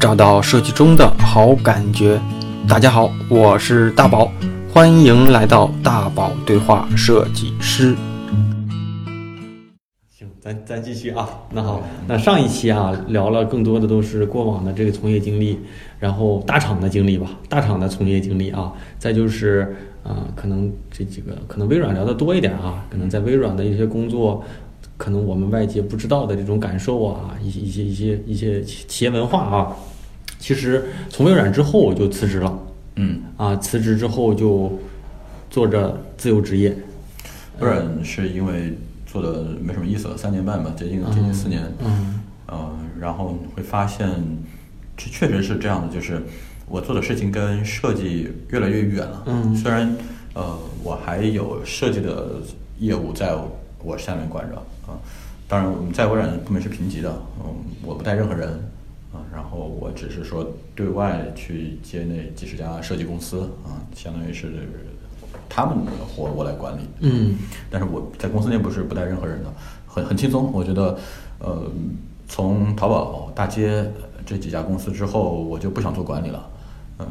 找到设计中的好感觉。大家好，我是大宝，欢迎来到大宝对话设计师。行，咱咱继续啊。那好，那上一期啊聊了更多的都是过往的这个从业经历，然后大厂的经历吧，大厂的从业经历啊，再就是啊、可能这几个可能微软聊的多一点啊，可能在微软的一些工作。可能我们外界不知道的这种感受啊，一些一些一些一些企企业文化啊，其实从微软之后我就辞职了。嗯，啊，辞职之后就做着自由职业，微软是因为做的没什么意思了，三年半吧，接近接近四年，嗯呃，然后会发现，这确实是这样的，就是我做的事情跟设计越来越远了。嗯。虽然呃我还有设计的业务在我下面管着啊、当然我们在微软部门是平级的，嗯，我不带任何人。啊、然后我只是说对外去接那几十家设计公司啊、相当于是他们的活我来管理。嗯但是我在公司内部是不带任何人的，很很轻松。我觉得，呃，从淘宝、大街呃这几家公司之后，我就不想做管理了。嗯，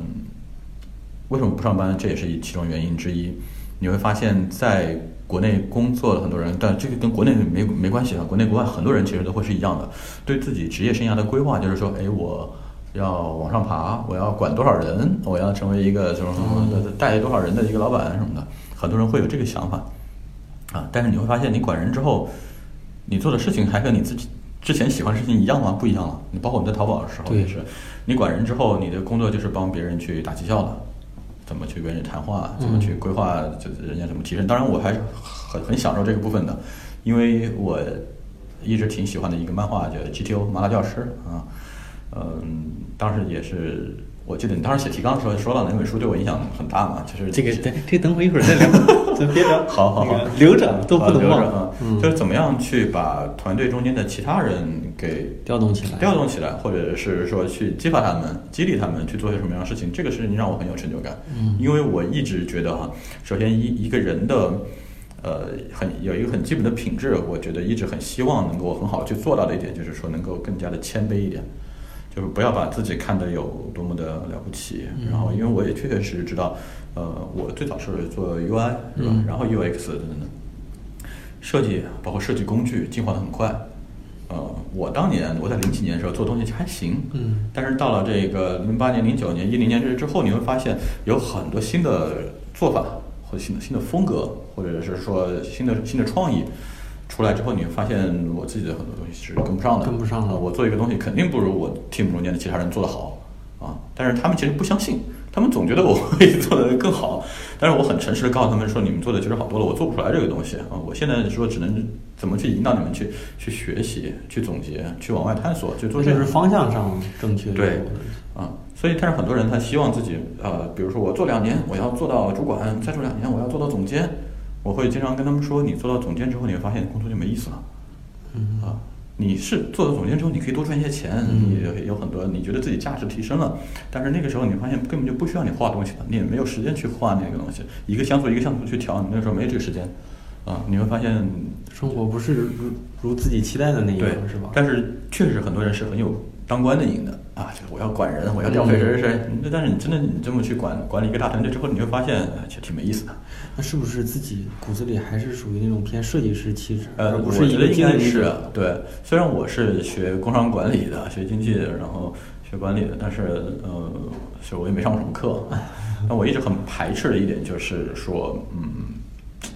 为什么不上班？这也是其中原因之一。你会发现在国内工作的很多人，但这个跟国内没没关系啊。国内国外很多人其实都会是一样的，对自己职业生涯的规划就是说，哎，我要往上爬，我要管多少人，我要成为一个什么什么带多少人的一个老板什么的，很多人会有这个想法。啊，但是你会发现，你管人之后，你做的事情还跟你自己之前喜欢的事情一样吗？不一样了。你包括我们在淘宝的时候也是，你管人之后，你的工作就是帮别人去打绩效的，怎么去跟人谈话，怎么去规划，就是人家怎么提升。当然，我还是很很享受这个部分的，因为我一直挺喜欢的一个漫画叫《GTO 麻辣教师》啊，嗯，当时也是。我记得你当时写提纲的时候说到那本书对我影响很大嘛，就是这个等这等会一会儿再聊，咱别聊，好好好那个留着都不啊能忘就是怎么样去把团队中间的其他人给调动起来调动起来，或者是说去激发他们、激励他们去做些什么样的事情，这个事情让我很有成就感。嗯因为我一直觉得哈，首先一一个人的呃很有一个很基本的品质，我觉得一直很希望能够很好去做到的一点，就是说能够更加的谦卑一点。就是不要把自己看得有多么的了不起，嗯。然后因为我也确确实实知道，呃，我最早是做 UI 是吧，嗯。然后 UX 等等等，设计包括设计工具进化的很快，呃，我当年我在零几年的时候做东西还行，嗯。但是到了这个零八年、零九年、一零年这之后，你会发现有很多新的做法或者新的新的风格，或者是说新的新的创意出来之后，你会发现我自己的很多东西是跟不上的，跟不上了啊我做一个东西肯定不如我 team 中间的其他人做得好啊，但是他们其实不相信。他们总觉得我会 做得更好，但是我很诚实的告诉他们说，你们做的其实好多了，我做不出来这个东西啊。我现在说只能怎么去引导你们去去学习、去总结、去往外探索、去做这是方向上正确的对啊，所以但是很多人他希望自己呃，比如说我做两年，我要做到主管，再做两年我要做到总监。我会经常跟他们说，你做到总监之后，你会发现工作就没意思了。嗯啊，你是做到总监之后，你可以多赚一些钱，嗯你有有很多你觉得自己价值提升了，但是那个时候你发现根本就不需要你画东西了，你也没有时间去画那个东西，一个像素一个像素去调，你那个时候没这个时间。啊，你会发现生活不是如如自己期待的那样，是吧？但是确实很多人是很有当官的瘾的啊，这个我要管人，我要调配谁谁谁。嗯但是你真的你这么去管管理一个大团队之后，你会发现呃其实挺没意思的。那是不是自己骨子里还是属于那种偏设计师气质，呃，不我是一个经觉得应该？是啊对。虽然我是学工商管理的，学经济的，然后学管理的，但是呃，是我也没上过什么课。但我一直很排斥的一点就是说，嗯，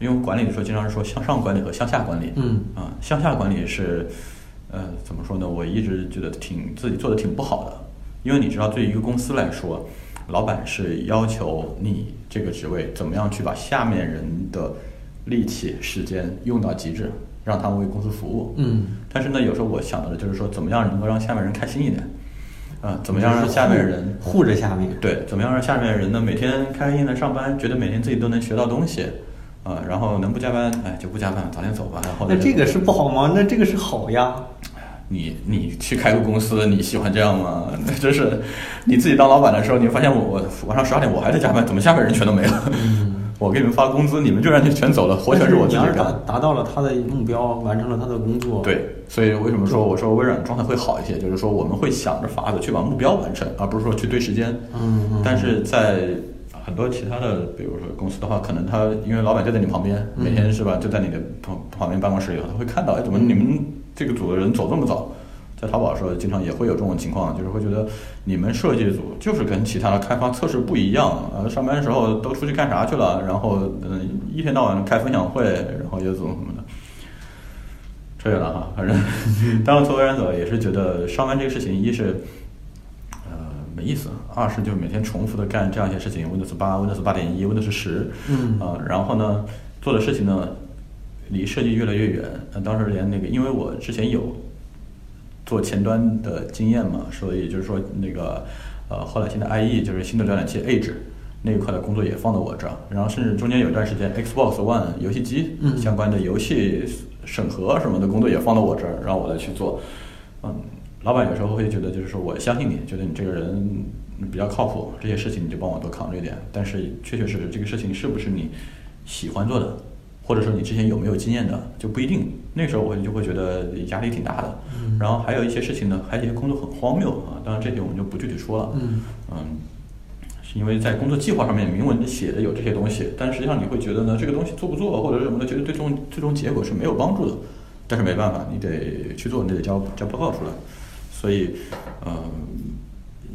因为管理的时候经常是说向上管理和向下管理。嗯啊，向下管理是，呃，怎么说呢？我一直觉得挺自己做的挺不好的，因为你知道，对于一个公司来说，老板是要求你这个职位怎么样去把下面人的力气、时间用到极致，让他们为公司服务。嗯，但是呢，有时候我想到的就是说，怎么样能够让下面人开心一点？啊，怎么样让下面人护着下面？对，怎么样让下面人呢每天开开心心的上班，觉得每天自己都能学到东西，啊，然后能不加班，哎就不加班，早点走吧。然后那这个是不好吗？那这个是好呀。你你去开个公司，你喜欢这样吗？那真是你自己当老板的时候，你发现我我晚上十二点我还在加班，怎么下面人全都没了？嗯 我给你们发工资，你们就让你全走了，活全是我自己你达。达到了他的目标，完成了他的工作，，对，所以为什么说我说微软状态会好一些？就是说我们会想着法子去把目标完成，而不是说去对时间。嗯嗯，但是在很多其他的，比如说公司的话，可能他因为老板就在你旁边，嗯每天是吧，就在你的旁旁边办公室里头，他会看到，哎，怎么你们这个组的人走这么早？在淘宝的时候，经常也会有这种情况，就是会觉得你们设计组就是跟其他的开发测试不一样，呃，上班的时候都出去干啥去了？然后，嗯、一天到晚开分享会，然后又怎么怎么的。扯远了哈，反正当时从微软走也是觉得上班这个事情，一是呃没意思，二是就是每天重复的干这样一些事情，Windows 八、Windows 八点一、Windows 十，嗯啊、然后呢做的事情呢离设计越来越远。呃，当时连那个，因为我之前有做前端的经验嘛，所以就是说那个呃后来现在 IE 就是新的浏览器 Edge。那一块的工作也放到我这儿，然后甚至中间有一段时间，Xbox One 游戏机嗯相关的游戏审核什么的工作也放到我这儿，让我来去做。嗯，老板有时候会觉得，就是说我相信你，觉得你这个人比较靠谱，这些事情你就帮我多扛着一点。但是确确实实这个事情是不是你喜欢做的，或者说你之前有没有经验的，就不一定。那时候我就会觉得压力挺大的。嗯然后还有一些事情呢，还有一些工作很荒谬啊，当然这些我们就不具体说了。嗯嗯，是因为在工作计划上面明文写的有这些东西，但实际上你会觉得呢，这个东西做不做或者是什么的，觉得对最终最终结果是没有帮助的。但是没办法，你得去做，你得交交报告出来。所以，嗯，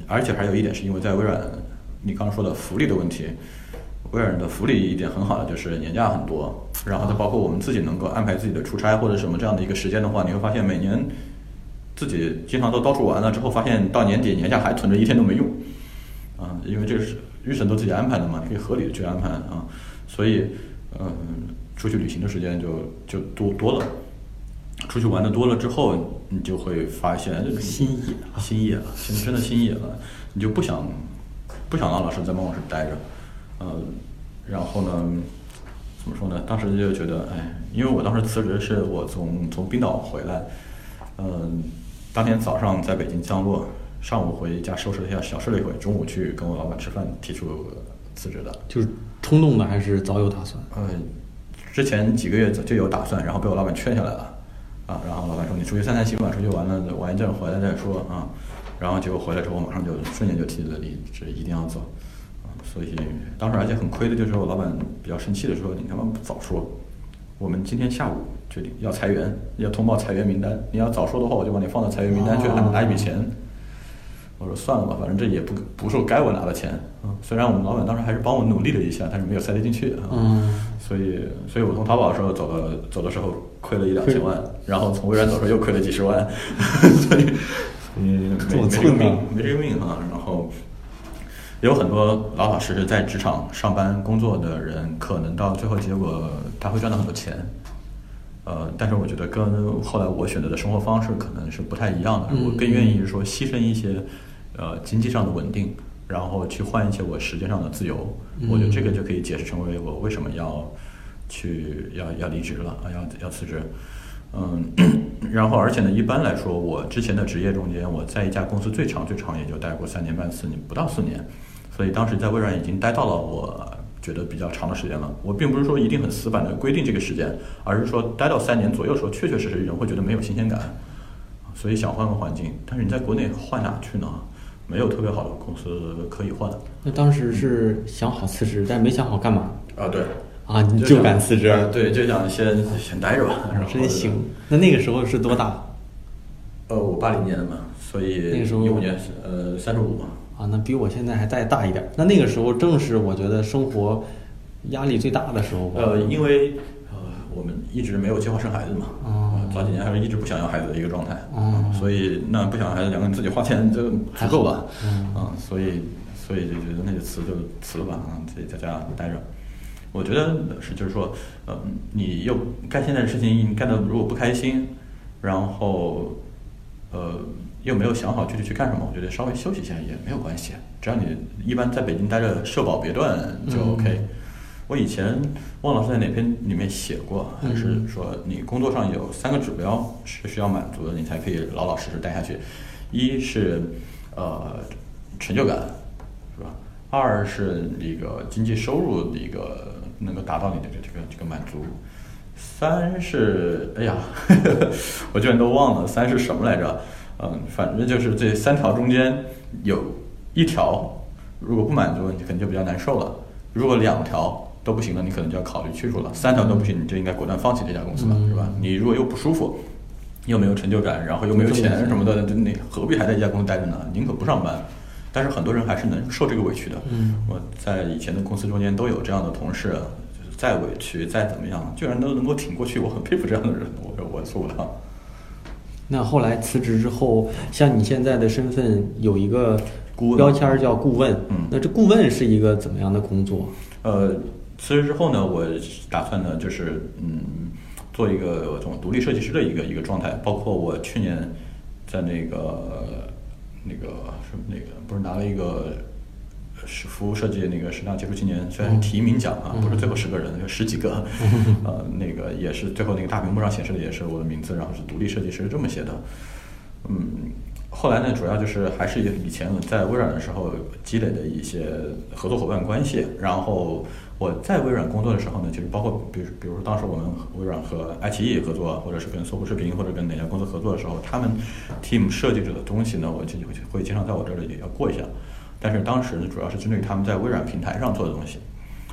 而且还有一点是因为在微软，你刚刚说的福利的问题，微软的福利一点很好的就是年假很多，然后它包括我们自己能够安排自己的出差或者什么这样的一个时间的话，你会发现每年自己经常都到处玩了之后，发现到年底年假还存着一天都没用。啊，因为这是日程都自己安排的嘛，你可以合理的去安排啊，所以嗯，出去旅行的时间就就多多了，出去玩的多了之后，你就会发现这个心野啊心野了，真真的心野了，你就不想不想让老师在办公室待着，呃，然后呢，怎么说呢？当时就觉得，哎，因为我当时辞职是我从从冰岛回来，嗯、当天早上在北京降落，上午回家收拾了一下，小睡了一会，中午去跟我老板吃饭，提出辞职的。就是冲动的还是早有打算？呃，之前几个月就有打算，然后被我老板劝下来了，啊，然后老板说你出去散散心吧，出去玩了玩一阵回来再说啊，然后结果回来之后马上就瞬间就提了离职，一定要走，啊，所以当时而且很亏的就是我老板比较生气的说你他妈不早说，我们今天下午决定要裁员，要通报裁员名单，你要早说的话我就把你放到裁员名单去，还能拿一笔钱。我说算了吧，反正这也不不是该我拿的钱啊。虽然我们老板当时还是帮我努力了一下，但是没有塞得进去啊。嗯所以，所以我从淘宝的时候走了，走的时候亏了一两千万，然后从微软走的时候又亏了几十万，所以，嗯，没没这个命没这个命啊。然后，有很多老老实实在职场上班工作的人，可能到最后结果他会赚到很多钱，呃，但是我觉得跟后来我选择的生活方式可能是不太一样的。嗯我更愿意说牺牲一些，呃，经济上的稳定，然后去换一些我时间上的自由。我觉得这个就可以解释成为我为什么要去要要离职了啊，要要辞职。嗯，然后而且呢，一般来说，我之前的职业中间，我在一家公司最长最长也就待过三年半四年，不到四年，所以当时在微软已经待到了我觉得比较长的时间了。我并不是说一定很死板的规定这个时间，而是说待到三年左右的时候，确确实实人会觉得没有新鲜感，所以想换个环境。但是你在国内换哪去呢？没有特别好的公司可以换。那当时是想好辞职，但没想好干嘛啊，对，啊？你就敢辞职？呃对，就想先先待着吧。然后真行。那那个时候是多大呃，我八零年的嘛，所以那个时候一五年呃三十五嘛。啊？那比我现在还再大一点。那那个时候正是我觉得生活压力最大的时候。呃，因为呃我们一直没有计划生孩子嘛，哦。呃早几年还是一直不想要孩子的一个状态，啊所以那不想要孩子，两个人自己花钱就足够了，嗯。啊，所以所以就觉得那就辞就辞了吧，啊，自己在家待着。我觉得是就是说，呃，你又干现在的事情干的如果不开心，然后呃又没有想好具体去干什么，我觉得稍微休息一下也没有关系，只要你一般在北京待着社保别断就嗯。OK。我以前忘了是在哪篇里面写过，还是嗯说你工作上有三个指标是需要满足的，你才可以老老实实待下去。一是呃成就感，是吧？二是那个经济收入的一个能够达到你的这个这个这个满足。三是，哎呀，我居然都忘了三是什么来着？嗯，反正就是这三条中间有一条如果不满足，你可能就比较难受了；如果两条都不行了，你可能就要考虑去除了；三条都不行，你就应该果断放弃这家公司了，是吧？你如果又不舒服，又没有成就感，然后又没有钱什么的，那何必还在一家公司待着呢？宁可不上班。但是很多人还是能受这个委屈的。我在以前的公司中间都有这样的同事，就是再委屈再怎么样，居然都能够挺过去，我很佩服这样的人。我我做不到。那后来辞职之后，像你现在的身份有一个标签叫顾问，嗯，那这顾问是一个怎么样的工作？呃，辞职之后呢，我打算呢，就是嗯，做一个这种独立设计师的一个一个状态，包括我去年在那个。那个什么那个不是拿了一个是服务设计那个十大杰出青年，虽然是提名奖啊，不是最后十个人，有十几个，呃，那个也是最后那个大屏幕上显示的也是我的名字，然后是独立设计师这么写的。嗯，后来呢，主要就是还是以前在微软的时候积累的一些合作伙伴关系，然后。我在微软工作的时候呢，其实包括比如，比如说当时我们微软和爱奇艺合作，或者是跟搜狐视频或者跟哪家公司合作的时候，他们 team 设计者的东西呢，我就会会经常在我这里也要过一下。但是当时呢，主要是针对他们在微软平台上做的东西。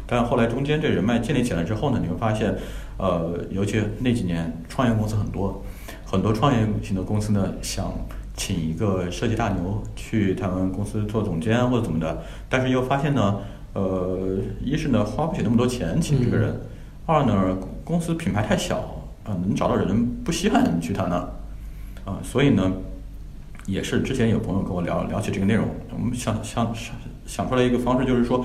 但后来中间这人脉建立起来之后呢，你会发现，呃，尤其那几年创业公司很多，很多创业型的公司呢，想请一个设计大牛去他们公司做总监或者怎么的，但是又发现呢。呃，一是呢花不起那么多钱请这个人，二呢公司品牌太小啊，能找到人不稀罕去他那，啊，所以呢，也是之前有朋友跟我聊聊起这个内容，我们想想想出来一个方式，就是说，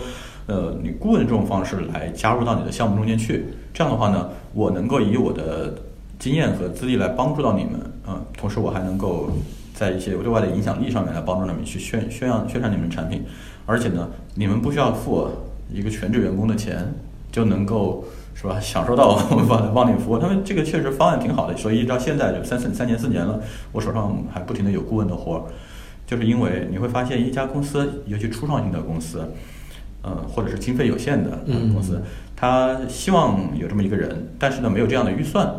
呃，你顾问这种方式来加入到你的项目中间去，这样的话呢，我能够以我的经验和资历来帮助到你们，啊，同时我还能够在一些对外的影响力上面来帮助你们去宣宣扬宣传你们的产品。而且呢，你们不需要付一个全职员工的钱，就能够是吧？享受到我们帮帮你服务。他们这个确实方案挺好的，所以一直到现在就三四三年四年了，我手上还不停的有顾问的活儿。就是因为你会发现，一家公司，尤其初创型的公司，嗯，或者是经费有限的公司，他希望有这么一个人，但是呢，没有这样的预算，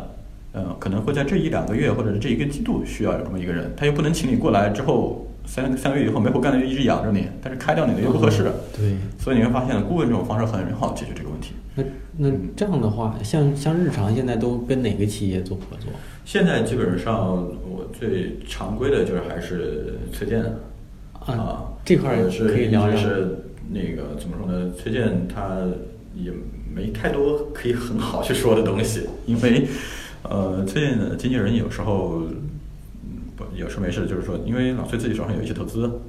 呃，可能会在这一两个月或者是这一个季度需要有这么一个人，他又不能请你过来之后。三三个月以后没活干的，就一直养着你，但是开掉你的又不合适。对，所以你会发现，顾问这种方式很好解决这个问题。那那这样的话，像像日常现在都跟哪个企业做合作？现在基本上我最常规的就是还是崔健啊，这块也是可以聊聊。是那个怎么说呢？崔健他也没太多可以很好去说的东西，因为呃，崔健的经纪人有时候。不，有事没事，就是说，因为老崔自己手上有一些投资，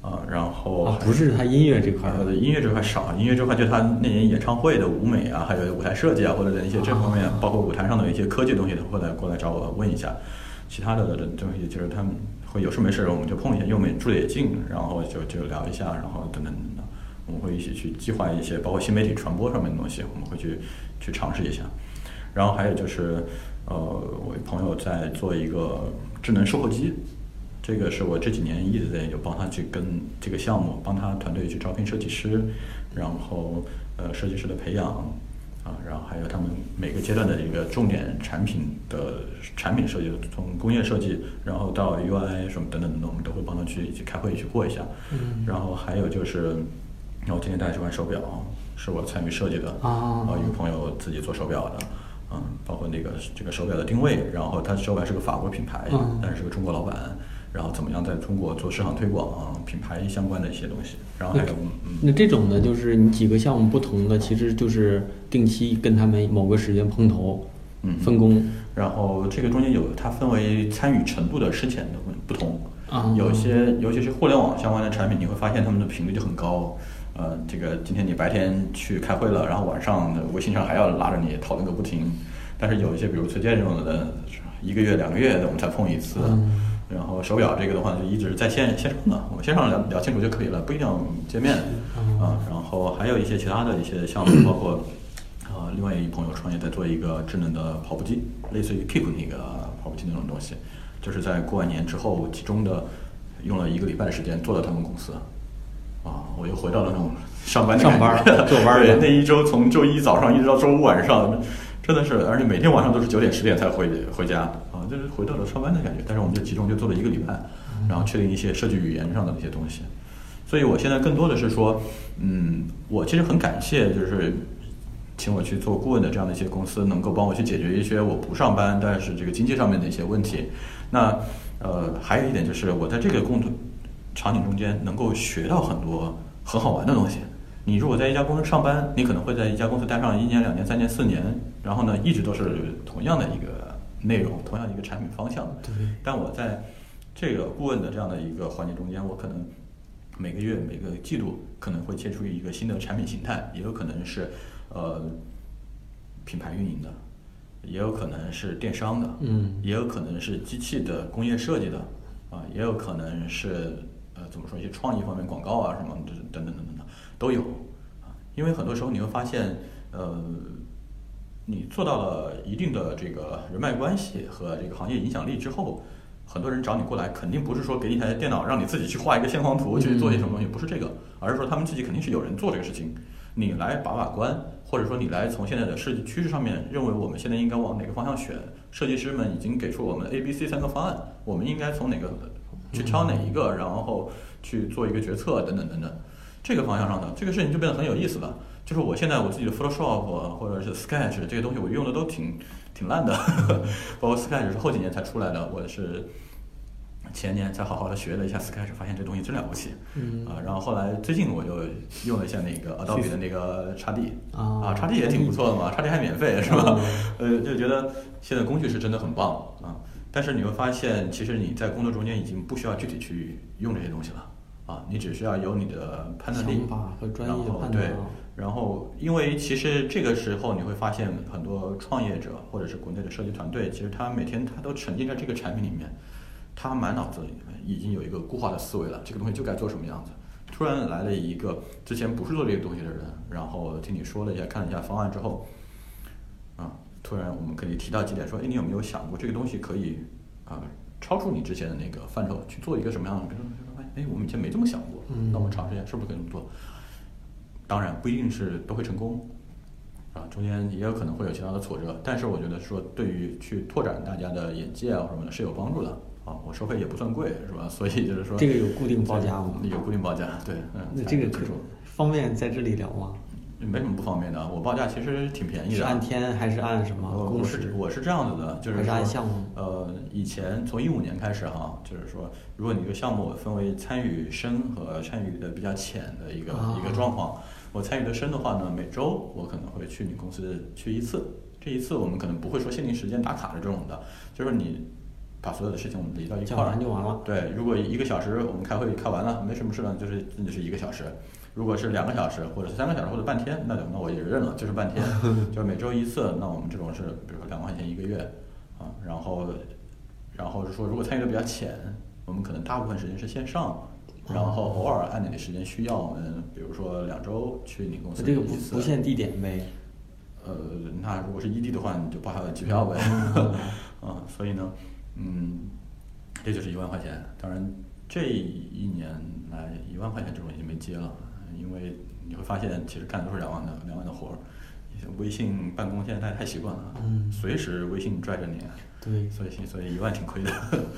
啊，然后不是他音乐这块，呃，音乐这块少，音乐这块就他那年演唱会的舞美啊，还有舞台设计啊，或者的一些这方面，包括舞台上的一些科技东西，他会来过来找我问一下。其他的的东西，就是他们会有事没事，我们就碰一下，因为我们住的也近，然后就就聊一下，然后等等等等，我们会一起去计划一些，包括新媒体传播上面的东西，我们会去去尝试一下。然后还有就是，呃，我朋友在做一个。智能售后机，这个是我这几年一直在有帮他去跟这个项目，帮他团队去招聘设计师，然后呃设计师的培养啊，然后还有他们每个阶段的一个重点产品的产品设计，从工业设计，然后到 UI 什么等等等等，我们都会帮他去一起开会去过一下。嗯。然后还有就是，然后今天戴这款手表是我参与设计的，啊，一个朋友自己做手表的。嗯，包括那个这个手表的定位，然后它手表是个法国品牌，但是是个中国老板，然后怎么样在中国做市场推广，啊品牌相关的一些东西，然后还有，那这种呢，就是你几个项目不同的，其实就是定期跟他们某个时间碰头，嗯，分工，然后这个中间有它分为参与程度的深浅的不同，啊，有些。尤其是互联网相关的产品，你会发现他们的频率就很高。呃，这个今天你白天去开会了，然后晚上微信上还要拉着你讨论个不停。但是有一些，比如崔健这种的，一个月、两个月我们才碰一次。然后手表这个的话，就一直在线线上的，我们线上聊聊清楚就可以了，不一定要见面。啊，然后还有一些其他的一些项目，包括呃，另外一朋友创业在做一个智能的跑步机，类似于 Keep 那个跑步机那种东西，就是在过完年之后集中的用了一个礼拜的时间做了他们公司。啊。我又回到了那种上班的上班坐班儿对，的那一周从周一早上一直到周五晚上，真的是，而且每天晚上都是九点十点才回回家啊，就是回到了上班的感觉。但是我们就集中就做了一个礼拜，然后确定一些设计语言上的那些东西。所以我现在更多的是说，嗯，我其实很感谢，就是请我去做顾问的这样的一些公司，能够帮我去解决一些我不上班但是这个经济上面的一些问题。那呃，还有一点就是我在这个工作场景中间能够学到很多很好玩的东西。你如果在一家公司上班，你可能会在一家公司待上一年、两年、三年、四年，然后呢，一直都是同样的一个内容，同样一个产品方向。对。但我在这个顾问的这样的一个环节中间，我可能每个月、每个季度可能会接触一个新的产品形态，也有可能是呃品牌运营的，也有可能是电商的，嗯也有可能是机器的工业设计的，啊，也有可能是呃怎么说一些创意方面广告啊什么等等等等的都有啊，因为很多时候你会发现呃。你做到了一定的这个人脉关系和这个行业影响力之后，很多人找你过来，肯定不是说给你一台电脑让你自己去画一个线框图去做一些什么东西，不是这个，而是说他们自己肯定是有人做这个事情，你来把把关，或者说你来从现在的设计趋势上面认为我们现在应该往哪个方向选，设计师们已经给出我们 A、B、C 三个方案，我们应该从哪个去挑哪一个，然后去做一个决策等等等等，这个方向上的这个事情就变得很有意思了。就是我现在我自己的 Photoshop 或者是 Sketch 这些东西，我用的都挺挺烂的，包括 Sketch 是后几年才出来的，我是前年才好好的学了一下 Sketch，发现这东西真了不起。嗯啊，然后后来最近我又用了一下那个 Adobe 的那个 x D 啊啊，x D 也挺不错的嘛，x D 还免费是吧？呃，就觉得现在工具是真的很棒啊。但是你会发现，其实你在工作中间已经不需要具体去用这些东西了啊，你只需要有你的判断力和专业然后判断对，然后因为其实这个时候你会发现很多创业者或者是国内的设计团队，其实他每天他都沉浸在这个产品里面，他满脑子里面已经有一个固化的思维了，这个东西就该做什么样子。突然来了一个之前不是做这个东西的人，然后听你说了一下，看了一下方案之后，啊，突然我们可以提到几点，说，哎，你有没有想过这个东西可以啊超出你之前的那个范畴去做一个什么样的？比如说，哎，我们以前没这么想过，嗯那我们尝试一下，是不是可以这么做？当然不一定是都会成功，啊，中间也有可能会有其他的挫折，但是我觉得说对于去拓展大家的眼界啊什么的是有帮助的啊。我收费也不算贵，是吧？所以就是说这个有固定报价吗有固定报价，对，嗯。那这个可可方便在这里聊吗？没什么不方便的，我报价其实挺便宜的。是按天还是按什么我是？我是这样子的，就是按项目呃，以前从一五年开始哈，就是说，如果你一个项目分为参与深和参与的比较浅的一个、啊一个状况，我参与的深的话呢，每周我可能会去你公司去一次，这一次我们可能不会说限定时间打卡的这种的，就是你把所有的事情我们理到一讲块儿完就完了。对，如果一个小时我们开会开完了，没什么事了，就是那就是一个小时。如果是两个小时，或者是三个小时，或者半天，那就那我也认了，就是半天，就每周一次。那我们这种是，比如说两万块钱一个月，啊，然后，然后是说，如果参与的比较浅，我们可能大部分时间是线上，然后偶尔按你的时间需要，我们比如说两周去你公司这个不不限地点呗。呃，那如果是异地的话，你就报他的机票呗。啊，所以呢，嗯，这就是一万块钱。当然，这一年来一万块钱这种已经没接了，因为你会发现其实干的都是两万的两万的活儿。微信办公现在大家太习惯了，嗯随时微信拽着你，对，所以所以一万挺亏的。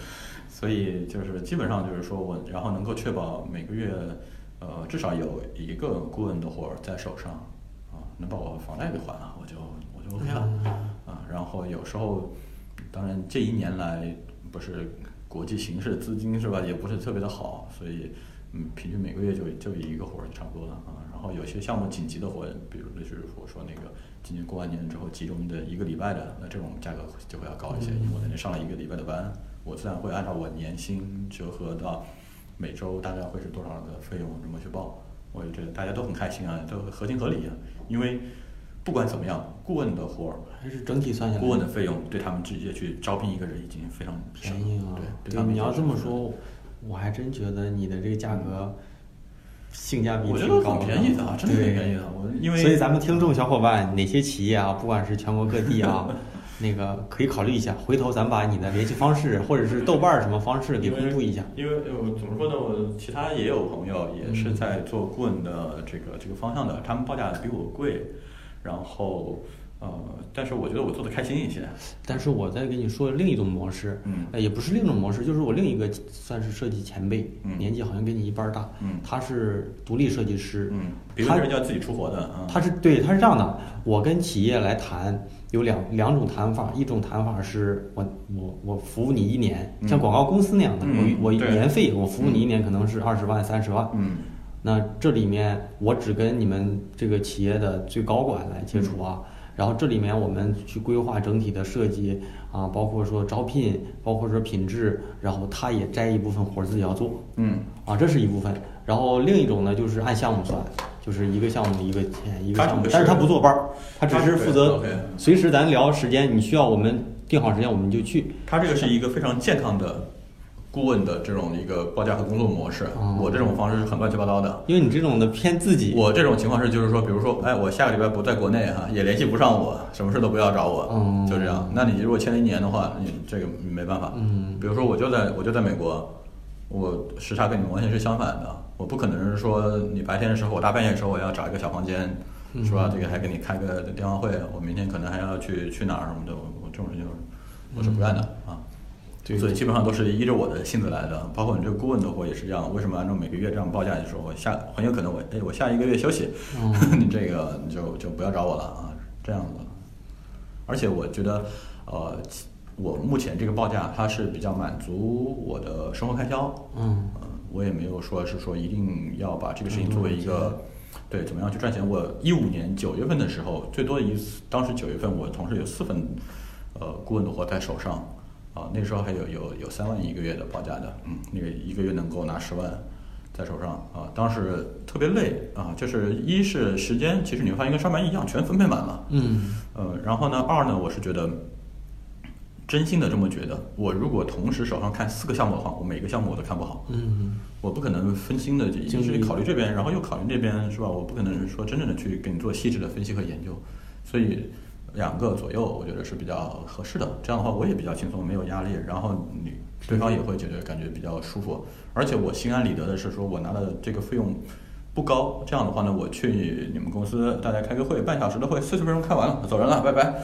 所以就是基本上就是说我，然后能够确保每个月，呃，至少有一个顾问的活儿在手上，啊，能把我房贷给还了，我就我就 OK 了，嗯啊，然后有时候，当然这一年来不是国际形势资金是吧，也不是特别的好，所以嗯，平均每个月就就一个活儿就差不多了啊。然后有些项目紧急的活，比如就是我说那个今年过完年之后集中的一个礼拜的，那这种价格就会要高一些，因为我在那上了一个礼拜的班，我自然会按照我年薪折合到每周大概会是多少的费用这么去报。我也觉得大家都很开心啊，都合情合理啊，因为不管怎么样，顾问的活儿。还是整体算下来，顾问的费用对他们直接去招聘一个人已经非常便宜啊。对，对他们你要这么说，我还真觉得你的这个价格性价比我觉得挺高很便宜的啊，真的很便宜的。我因为所以咱们听众小伙伴，哪些企业啊，不管是全国各地啊，那个可以考虑一下，回头咱把你的联系方式或者是豆瓣儿什么方式给公布一下。因为呃怎么说呢，我其他也有朋友也是在做顾问的这个这个方向的，他们报价比我贵，然后呃，但是我觉得我做的开心一些。但是我再跟你说另一种模式，嗯呃，也不是另一种模式，就是我另一个算是设计前辈，嗯年纪好像跟你一般大，嗯他是独立设计师，嗯，比如他这人叫自己出活的啊，他是对，他是这样的，我跟企业来谈有两两种谈法，一种谈法是我我我服务你一年，嗯像广告公司那样的，嗯我我年费我服务你一年可能是二十万三十万，嗯那这里面我只跟你们这个企业的最高管来接触啊，然后这里面我们去规划整体的设计啊，包括说招聘，包括说品质，然后他也摘一部分活儿自己要做嗯啊，这是一部分。然后另一种呢，就是按项目算，就是一个项目一个钱一个项目但是他不坐班儿，他只是负责随时咱聊时间，你需要我们定好时间我们就去。他这个是一个非常健康的顾问的这种一个报价和工作模式。哦我这种方式是很乱七八糟的。因为你这种的偏自己，我这种情况是，就是说，比如说，哎，我下个礼拜不在国内哈，也联系不上我，什么事都不要找我，嗯就这样。那你如果签了一年的话，你这个没办法。嗯比如说，我就在我就在美国，我时差跟你们完全是相反的，我不可能是说你白天的时候，我大半夜的时候我要找一个小房间，嗯是吧？这个还给你开个电话会，我明天可能还要去去哪儿什么的，我我这种事情我是不干的啊。对所以基本上都是依着我的性子来的，包括你这个顾问的活也是这样。为什么按照每个月这样报价的时候，我下很有可能我哎我下一个月休息，嗯 你这个你就就不要找我了啊，这样子。而且我觉得，呃，我目前这个报价它是比较满足我的生活开销，嗯呃我也没有说是说一定要把这个事情作为一个。对，怎么样去赚钱？我一五年九月份的时候，最多的一次，当时九月份我同事有四份，呃，顾问的活在手上，啊，那时候还有有有三万一个月的报价的，嗯，那个一个月能够拿十万在手上啊，当时特别累啊，就是一是时间，其实你会发现跟上班一样，全分配满了，嗯呃，然后呢，二呢，我是觉得，真心的这么觉得，我如果同时手上看四个项目的话，我每个项目我都看不好，嗯我不可能分心的，一精力是考虑这边，然后又考虑那边，是吧？我不可能说真正的去给你做细致的分析和研究，所以两个左右，我觉得是比较合适的。这样的话，我也比较轻松，没有压力，然后你对方也会觉得感觉比较舒服，而且我心安理得的是说，我拿的这个费用不高。这样的话呢，我去你们公司大家开个会，半小时的会，四十分钟开完了，走人了，拜拜。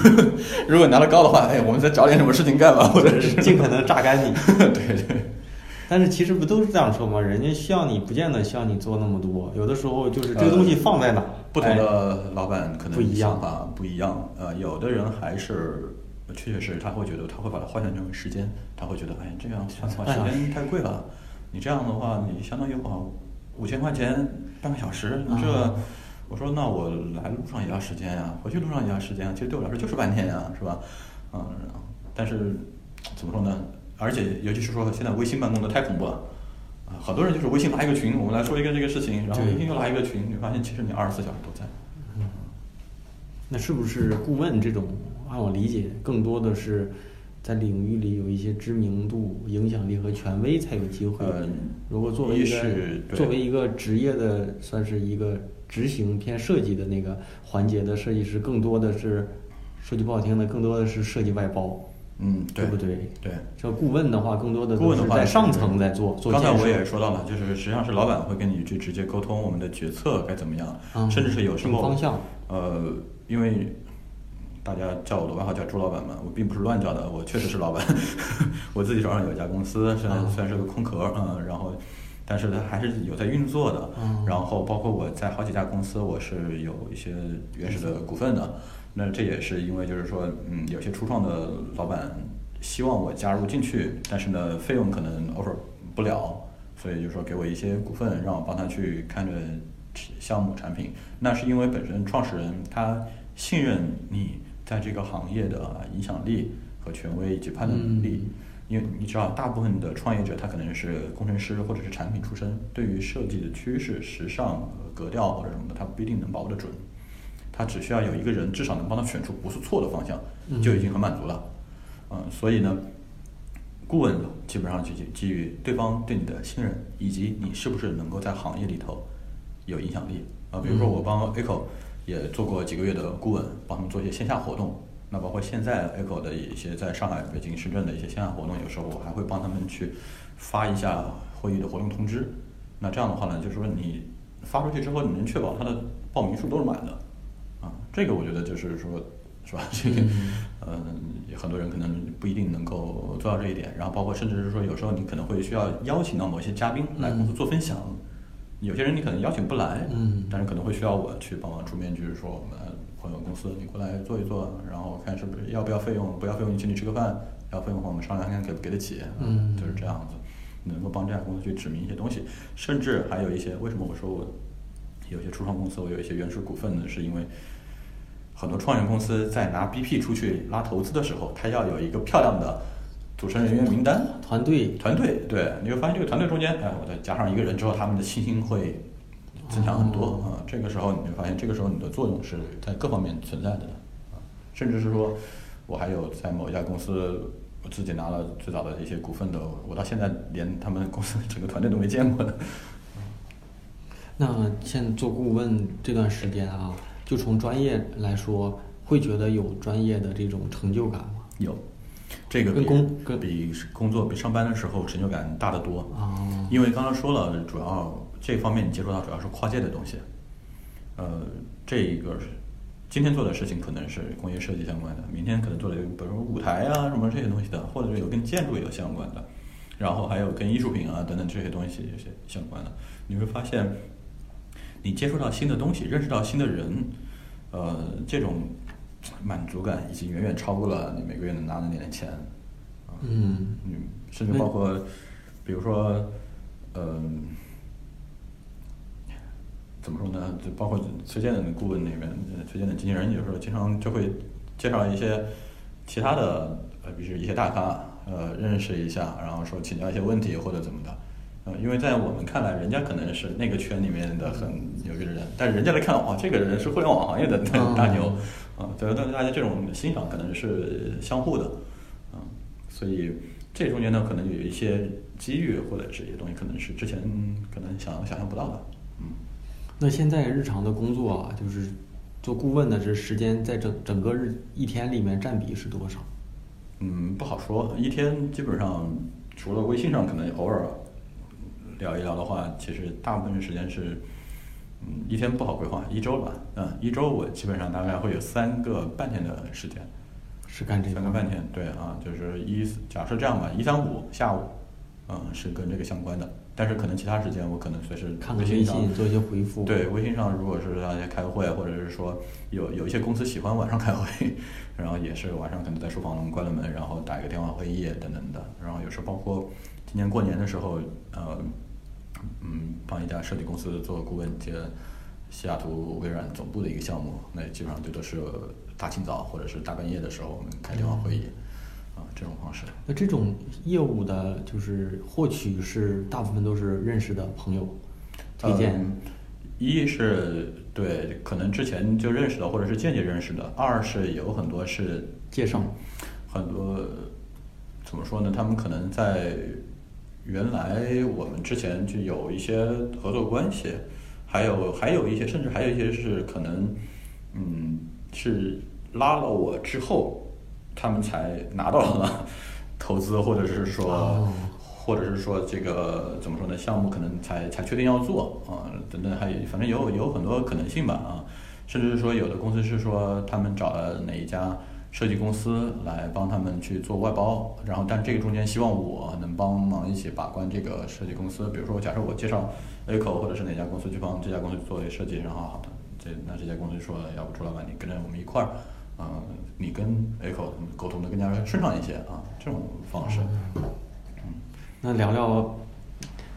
如果拿的高的话，哎，我们再找点什么事情干吧，或者是 尽可能榨干你。对 对。但是其实不都是这样说吗？人家需要你，不见得需要你做那么多。有的时候就是这个东西放在哪，呃不同哎的老板可能不一样吧不一样，呃，有的人还是确确实实他会觉得他会把它换算成时间，他会觉得哎这样算的话时时间太贵了，你这样的话你相当于话五千块钱半个小时，你这、啊我说那我来路上也要时间呀、回去路上也要时间啊，其实对我来说就是半天呀、是吧？嗯，但是怎么说呢？而且尤其是说现在微信办公的太恐怖了。啊，好多人就是微信拉一个群，我们来说一个这个事情，然后微信又拉一个群，你发现其实你二十四小时都在。那是不是顾问这种？按我理解，更多的是在领域里有一些知名度、影响力和权威才有机会。呃如果作为一个作为一个职业的，算是一个执行偏设计的那个环节的设计师，更多的是说句不好听的，更多的是设计外包，嗯，对不对？对。这顾问的话，更多的顾问的话在上层在做做。刚才我也说到了，就是实际上是老板会跟你去直接沟通我们的决策该怎么样，嗯甚至是有时候方向呃，因为大家叫我的外号叫朱老板嘛，我并不是乱叫的，我确实是老板。我自己手上有一家公司，虽然啊虽然是个空壳，嗯，然后但是它还是有在运作的。嗯然后包括我在好几家公司，我是有一些原始的股份的。那这也是因为就是说，嗯，有些初创的老板希望我加入进去，但是呢，费用可能 offer 不了，所以就说给我一些股份，让我帮他去看着项目产品。那是因为本身创始人他信任你在这个行业的影响力和权威以及判断能力。嗯因为你知道，大部分的创业者他可能是工程师或者是产品出身，对于设计的趋势、时尚、格调或者什么的，他不一定能把握得准。他只需要有一个人至少能帮他选出不是错的方向，就已经很满足了。嗯，所以呢，顾问基本上就基基于对方对你的信任，以及你是不是能够在行业里头有影响力啊。比如说我帮 Echo 也做过几个月的顾问，帮他们做一些线下活动，那包括现在 Echo 的一些在上海、北京、深圳的一些线下活动，有时候我还会帮他们去发一下会议的活动通知。那这样的话呢，就是说你发出去之后，你能确保他的报名数都是满的啊。这个我觉得就是说，是吧？这个嗯，很多人可能不一定能够做到这一点。然后包括甚至是说，有时候你可能会需要邀请到某些嘉宾来公司做分享。有些人你可能邀请不来，嗯，但是可能会需要我去帮忙出面，就是说我们朋友公司你过来做一做，然后看是不是要不要费用，不要费用你请你吃个饭，要费用的话我们商量看看给不给得起，嗯就是这样子，能够帮这家公司去指明一些东西，甚至还有一些为什么我说我有些初创公司我有一些原始股份呢，是因为很多创业公司在拿 BP 出去拉投资的时候，他要有一个漂亮的组成人员名单，团队。团队，对，你会发现这个团队中间，哎，我再加上一个人之后，他们的信心会增强很多。啊、这个时候你会发现，这个时候你的作用是在各方面存在的。啊，甚至是说，我还有在某一家公司，我自己拿了最早的一些股份的，我到现在连他们公司整个团队都没见过的。那现在做顾问这段时间啊，就从专业来说，会觉得有专业的这种成就感吗？有，这个跟工跟比工作比上班的时候成就感大得多。啊，因为刚刚说了，主要这方面你接触到主要是跨界的东西，呃，这一个是今天做的事情可能是工业设计相关的，明天可能做的比如说舞台啊什么这些东西的，或者是有跟建筑有相关的，然后还有跟艺术品啊等等这些东西有些相关的，你会发现，你接触到新的东西，认识到新的人，呃，这种满足感已经远远超过了你每个月能拿的那点钱。啊嗯嗯，甚至包括，比如说，嗯、怎么说呢？就包括推荐的顾问那边，呃推荐的经纪人有时候经常就会介绍一些其他的，呃，比如一些大咖，呃，认识一下，然后说请教一些问题或者怎么的。呃，因为在我们看来，人家可能是那个圈里面的很牛逼的人，但是人家来看，哇，这个人是互联网行业的嗯 大牛，啊，对，但是大家这种欣赏可能是相互的，啊，所以这中间呢，可能有一些机遇或者是一些东西，可能是之前可能想想象不到的，嗯。那现在日常的工作啊，就是做顾问的这时间，在整整个日一天里面占比是多少？嗯，不好说。一天基本上除了微信上可能偶尔聊一聊的话，其实大部分时间是，嗯，一天不好规划，一周吧。嗯，一周我基本上大概会有三个半天的时间，是干这个三个半天。对啊，就是一假设这样吧，一三五下午，嗯，是跟这个相关的。但是可能其他时间我可能随时看看微微信上做一些回复。对，微信上如果是大家开会，或者是说有有一些公司喜欢晚上开会，然后也是晚上可能在书房关了门，然后打一个电话会议等等的。然后有时候包括今年过年的时候，呃，嗯，帮一家设计公司做顾问接西雅图微软总部的一个项目，那基本上就都是大清早或者是大半夜的时候我们开电话会议，啊、这种方式。那这种业务的，就是获取是大部分都是认识的朋友推荐。嗯一是对可能之前就认识的，或者是间接认识的；二是有很多是介绍很多怎么说呢？他们可能在原来我们之前就有一些合作关系，还有还有一些，甚至还有一些是可能嗯是拉了我之后，他们才拿到了投资，或者是说。哦或者是说这个怎么说呢？项目可能才才确定要做啊，等等，还有反正有有很多可能性吧啊，甚至是说有的公司是说他们找了哪一家设计公司来帮他们去做外包，然后但这个中间希望我能帮忙一起把关这个设计公司，比如说假设我介绍 Echo 或者是哪家公司去帮这家公司做设计，然后好的，这那这家公司说要不朱老板你跟着我们一块儿，啊、你跟 Echo 沟通的更加顺畅一些啊，这种方式。嗯那聊聊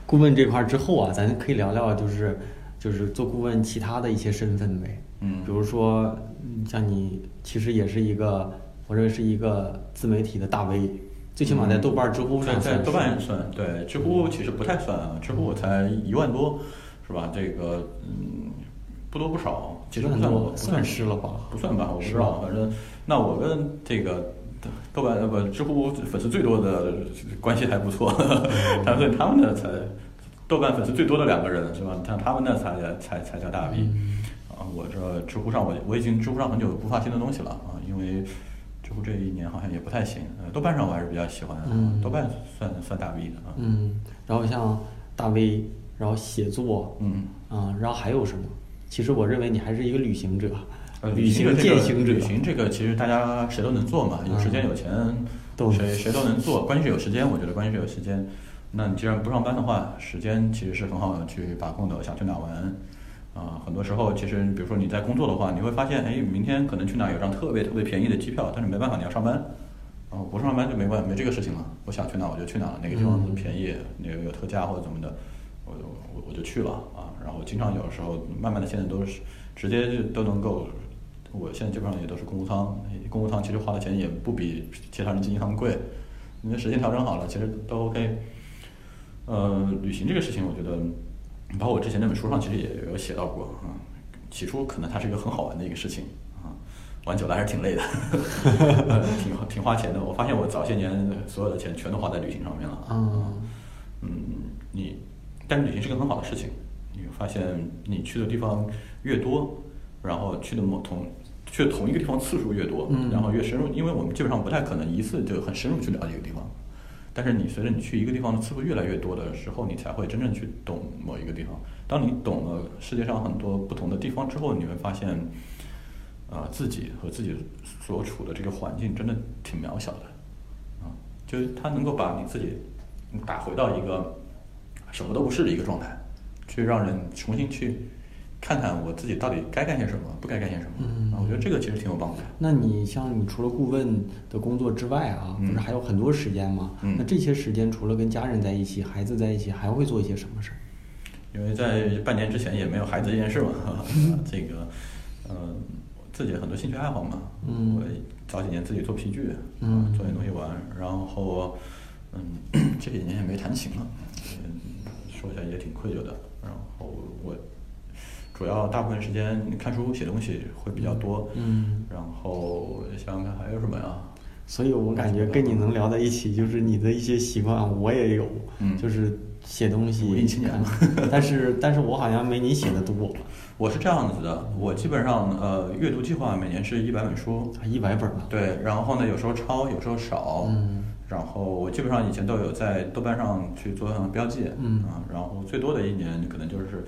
顾问这块儿之后啊，咱可以聊聊就是就是做顾问其他的一些身份呗。嗯比如说嗯像你其实也是一个，我认为是一个自媒体的大 V，最起码在豆瓣、知乎在上在豆瓣也算，对，知乎其实不太算啊，知乎我才一万多，是吧？这个嗯，不多不少，其实不算不算失了吧不算吧，我不知道，反正那我跟这个豆瓣呃不知乎粉丝最多的关系还不错，他们他们那才豆瓣粉丝最多的两个人是吧？他他们那才才才叫大 V。嗯啊，我这知乎上我我已经知乎上很久不发新的东西了啊，因为知乎这一年好像也不太行。呃，豆瓣上我还是比较喜欢，嗯豆瓣算算大 V 的啊。嗯，然后像大 V，然后写作，嗯，啊，然后还有什么？其实我认为你还是一个旅行者，呃，旅行这个践行者，旅行这个其实大家谁都能做嘛，有时间有钱，都谁谁都能做，关键是有时间。我觉得关键是有时间。那你既然不上班的话，时间其实是很好去把控的。想去哪玩，啊、很多时候其实比如说你在工作的话，你会发现，哎，明天可能去哪有张特别特别便宜的机票，但是没办法，你要上班。啊，不上班就没关没这个事情了。我想去哪我就去哪，哪个地方嗯便宜，哪个有特价或者怎么的，我就我我就去了啊。然后经常有的时候慢慢的现在都是直接就都能够，我现在基本上也都是公务舱，公务舱其实花的钱也不比其他人经济舱贵，你的时间调整好了，其实都 OK。呃，旅行这个事情，我觉得，包括我之前那本书上其实也有写到过啊。起初可能它是一个很好玩的一个事情啊，玩久了还是挺累的，呃挺挺花钱的。我发现我早些年所有的钱全都花在旅行上面了。嗯嗯，你，但是旅行是个很好的事情。你会发现你去的地方越多，然后去的某同去同一个地方次数越多，嗯然后越深入，因为我们基本上不太可能一次就很深入去了解一个地方。但是你随着你去一个地方的次数越来越多的时候，你才会真正去懂某一个地方。当你懂了世界上很多不同的地方之后，你会发现，啊、自己和自己所处的这个环境真的挺渺小的，啊，就是它能够把你自己打回到一个什么都不是的一个状态，去让人重新去看看我自己到底该干些什么，不该干些什么。嗯啊，我觉得这个其实挺有帮助的。那你像你除了顾问的工作之外啊，嗯不是还有很多时间吗？嗯那这些时间除了跟家人在一起、孩子在一起，还会做一些什么事儿？因为在半年之前也没有孩子这件事嘛，这个，呃，自己很多兴趣爱好嘛，嗯我早几年自己做皮具，嗯做点东西玩，然后，嗯，这几年也没弹琴了，嗯，说起来也挺愧疚的。然后我主要大部分时间看书写东西会比较多，嗯。然后想想看还有什么呀？所以我感觉跟你能聊在一起，就是你的一些习惯我也有，嗯。就是写东西，文艺青年嘛看。但是但是我好像没你写的多，我是这样子的，我基本上呃阅读计划每年是一百本书，啊一百本吧。对，然后呢，有时候抄，有时候少。嗯。然后我基本上以前都有在豆瓣上去做上标记。嗯。啊，然后最多的一年可能就是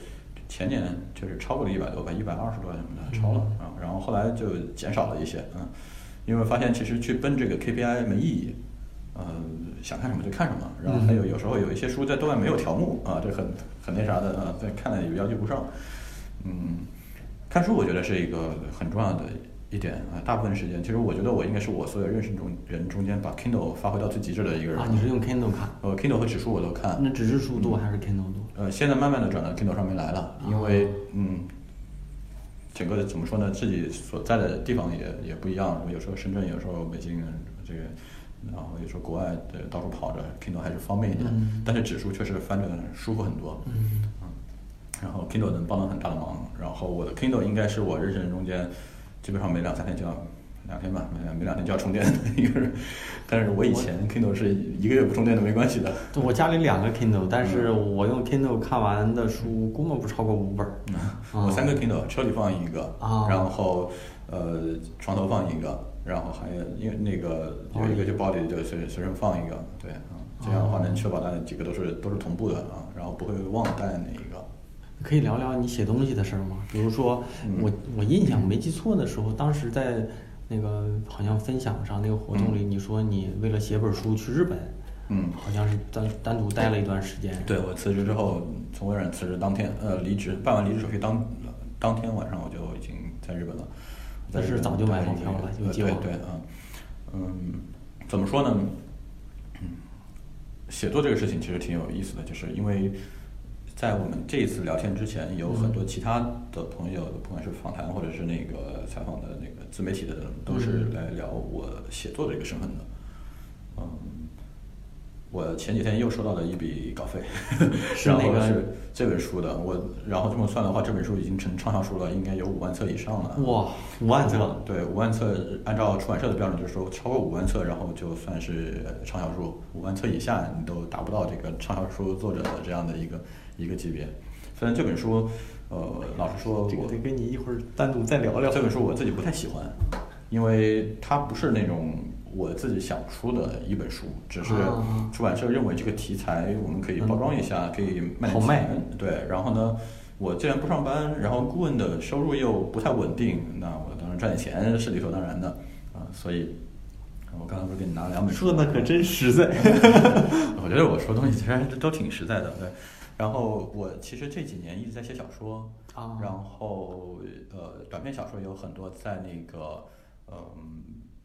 前年就是超过了一百多吧，一百二十多什么的超了嗯啊。然后后来就减少了一些，嗯，因为发现其实去奔这个 KPI 没意义。呃，想看什么就看什么，然后还有有时候有一些书在豆瓣没有条目啊，这很很那啥的啊，在看了也要求不上。嗯，看书我觉得是一个很重要的一点啊，大部分时间其实我觉得我应该是我所有认识中人中间把 Kindle 发挥到最极致的一个人。啊，你是用 Kindle 看？呃 Kindle 和纸书我都看。那纸质书多还是 Kindle 多？呃，现在慢慢的转到 Kindle 上面来了，因为嗯，整个怎么说呢，自己所在的地方也也不一样，有时候深圳，有时候北京，这个，然后有时候国外对到处跑着，Kindle 还是方便一点，嗯但是指数确实翻着舒服很多。嗯然后 Kindle 能帮到很大的忙。然后我的 Kindle 应该是我认识人中间，基本上每两三天就要两天吧，每每两天就要充电的一个人。但是我以前 Kindle 是一个月不充电都没关系的。对我家里两个 Kindle，但是嗯我用 Kindle 看完的书估摸不超过五本儿。我三个 Kindle，车里放一个，啊然后呃床头放一个，然后还有因为那个有一个就包里就随随身放一个，对啊，这样的话能确保它几个都是都是同步的啊，然后不会忘了带哪一个。可以聊聊你写东西的事儿吗？比如说，嗯我我印象没记错的时候，当时在那个好像分享上那个活动里，你说你为了写本书去日本，嗯，好像是单单独待了一段时间。对我辞职之后，从微软辞职当天，呃，离职办完离职手续当当天晚上我就已经在日本了。但是早就买好票了有计划对啊，嗯，怎么说呢？嗯，写作这个事情其实挺有意思的，就是因为在我们这一次聊天之前，有很多其他的朋友，不管是访谈或者是那个采访的那个自媒体的，都是嗯。来聊我写作的一个身份的。嗯，我前几天又收到了一笔稿费，是然后那个是？这本书的，我然后这么算的话，这本书已经成畅销书了，应该有五万册以上了。哇，五万册，对，五万册，按照出版社的标准，就是说超过五万册，然后就算是畅销书；五万册以下，你都达不到这个畅销书作者的这样的一个一个级别。虽然这本书，呃，老实说，这个我得跟你一会儿单独再聊聊。这本书我自己不太喜欢，因为它不是那种我自己想出的一本书，只是啊出版社认为这个题材我们可以包装一下，可以卖点好卖钱。对，然后呢，我既然不上班，然后顾问的收入又不太稳定，那我当然赚点钱是理所当然的啊。所以，我刚才不是给你拿了两本书说的可真实在。我觉得我说东西其实都挺实在的，对。然后我其实这几年一直在写小说，啊然后呃，短篇小说有很多在那个嗯、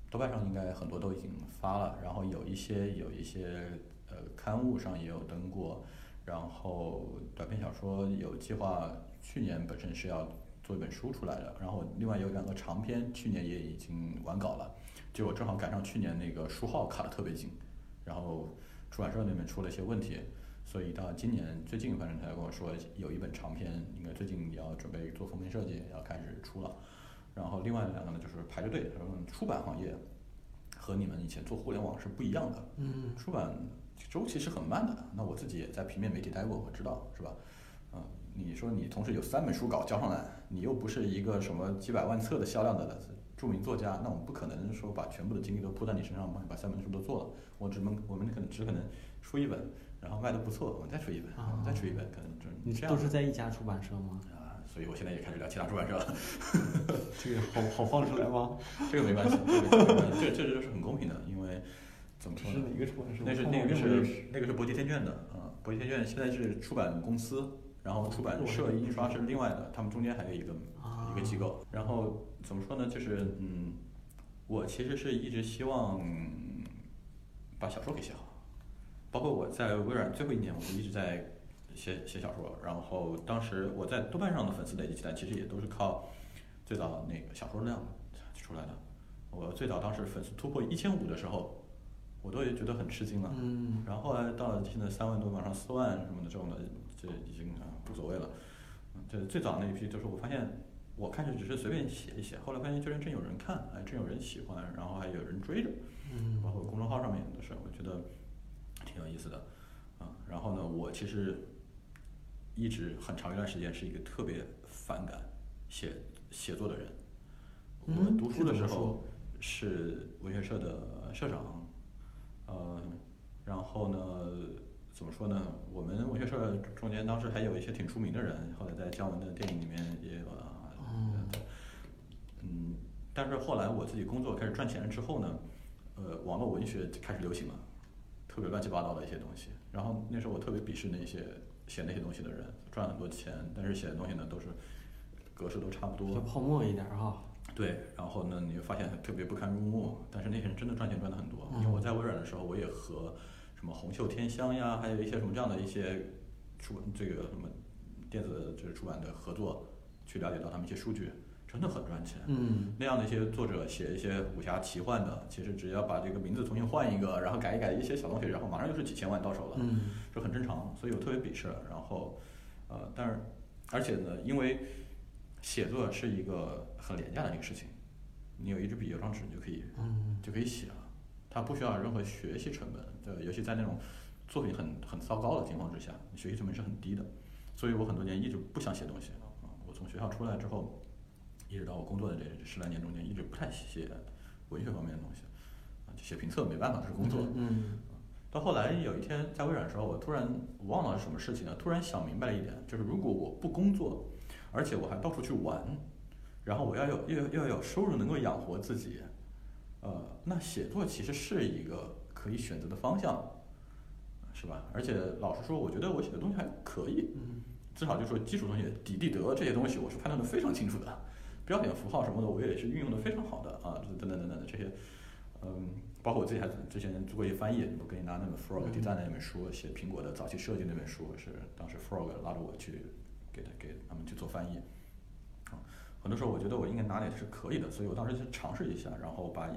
豆瓣上应该很多都已经发了，然后有一些有一些呃刊物上也有登过，然后短篇小说有计划去年本身是要做一本书出来的，然后另外有两个长篇去年也已经完稿了，就我正好赶上去年那个书号卡的特别紧，然后出版社那边出了一些问题，所以到今年最近反正他跟我说有一本长篇，应该最近也要准备做封面设计，要开始出了。然后另外两个呢就是排着队，他说出版行业和你们以前做互联网是不一样的，嗯出版周期是很慢的。那我自己也在平面媒体待过，我知道是吧？嗯，你说你同时有三本书稿交上来，你又不是一个什么几百万册的销量的著名作家，那我们不可能说把全部的精力都扑在你身上，帮你把三本书都做了。我只能我们可能只可能出一本，然后卖的不错，我们再出一本，我们再出一本，可能就你这样。都是在一家出版社吗？啊，所以我现在也开始聊其他出版社了。这个好好放出来吗？这个没关系，这这这就是很公平的，因为怎么说呢？个出版那是那个是那个是博济天卷的啊，博济天卷现在是出版公司，然后出版社印刷是另外的，他们中间还有一个啊一个机构。然后怎么说呢？就是嗯，我其实是一直希望嗯把小说给写好，包括我在微软最后一年，我就一直在写写小说。然后当时我在豆瓣上的粉丝累积起来，其实也都是靠最早那个小说量出来的。我最早当时粉丝突破一千五的时候，我都觉得很吃惊了。嗯然后后来到了现在三万多，往上四万什么的这种的，这已经啊无所谓了。嗯这最早那一批就是我发现，我开始只是随便写一写，后来发现居然真有人看，哎，真有人喜欢，然后还有人追着，嗯包括公众号上面的事，我觉得挺有意思的。啊，然后呢，我其实一直很长一段时间是一个特别反感写写作的人。我嗯读书的时候是文学社的社长，呃，然后呢，怎么说呢？我们文学社中间当时还有一些挺出名的人，后来在姜文的电影里面也有啊。嗯嗯，但是后来我自己工作开始赚钱了之后呢，呃，网络文学开始流行了，特别乱七八糟的一些东西。然后那时候我特别鄙视那些写那些东西的人，赚很多钱，但是写的东西呢都是格式都差不多，泡沫一点儿哈。对，然后呢，你就发现特别不堪入目，但是那些人真的赚钱赚的很多。因为我在微软的时候，我也和什么红袖添香呀，还有一些什么这样的一些出这个什么电子就是出版的合作，去了解到他们一些数据，真的很赚钱。嗯那样的一些作者写一些武侠奇幻的，其实只要把这个名字重新换一个，然后改一改一些小东西，然后马上就是几千万到手了。嗯这很正常，所以我特别鄙视。然后，呃，但是，而且呢，因为写作是一个很廉价的一个事情，你有一支笔，有张纸，你就可以嗯就可以写了，它不需要任何学习成本。对，尤其在那种作品很很糟糕的情况之下，学习成本是很低的。所以我很多年一直不想写东西啊。我从学校出来之后，一直到我工作的这十来年中间，一直不太写文学方面的东西啊，就写评测没办法，这是工作。嗯到后来有一天在微软的时候，我突然我忘了什么事情了，突然想明白了一点，就是如果我不工作，而且我还到处去玩，然后我要有要要有收入能够养活自己，呃，那写作其实是一个可以选择的方向，是吧？而且老实说，我觉得我写的东西还可以，嗯至少就说基础东西，底地德这些东西，我是判断的非常清楚的，标点符号什么的，我也是运用的非常好的啊，等等等等的这些，嗯，包括我自己还之前做过一些翻译，我给你拿那本 Frog Design 那本书，写苹果的早期设计那本书，是当时 Frog 拉着我去给他给他们去做翻译，啊，很多时候我觉得我应该拿点是可以的，所以我当时就尝试一下，然后把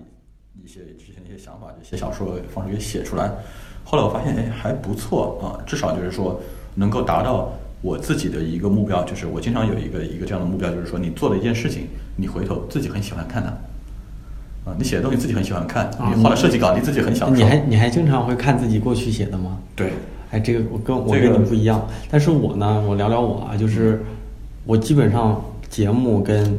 一一些之前的一些想法，就写小说的方式给写出来。后来我发现，哎，还不错啊，至少就是说能够达到我自己的一个目标，就是我经常有一个一个这样的目标，就是说你做了一件事情，你回头自己很喜欢看它。啊，你写的东西自己很喜欢看，啊你画的设计稿，你自己很享受。你还你还经常会看自己过去写的吗？对，哎，这个我跟我跟你不一样，但是我呢，我聊聊我啊，就是我基本上节目跟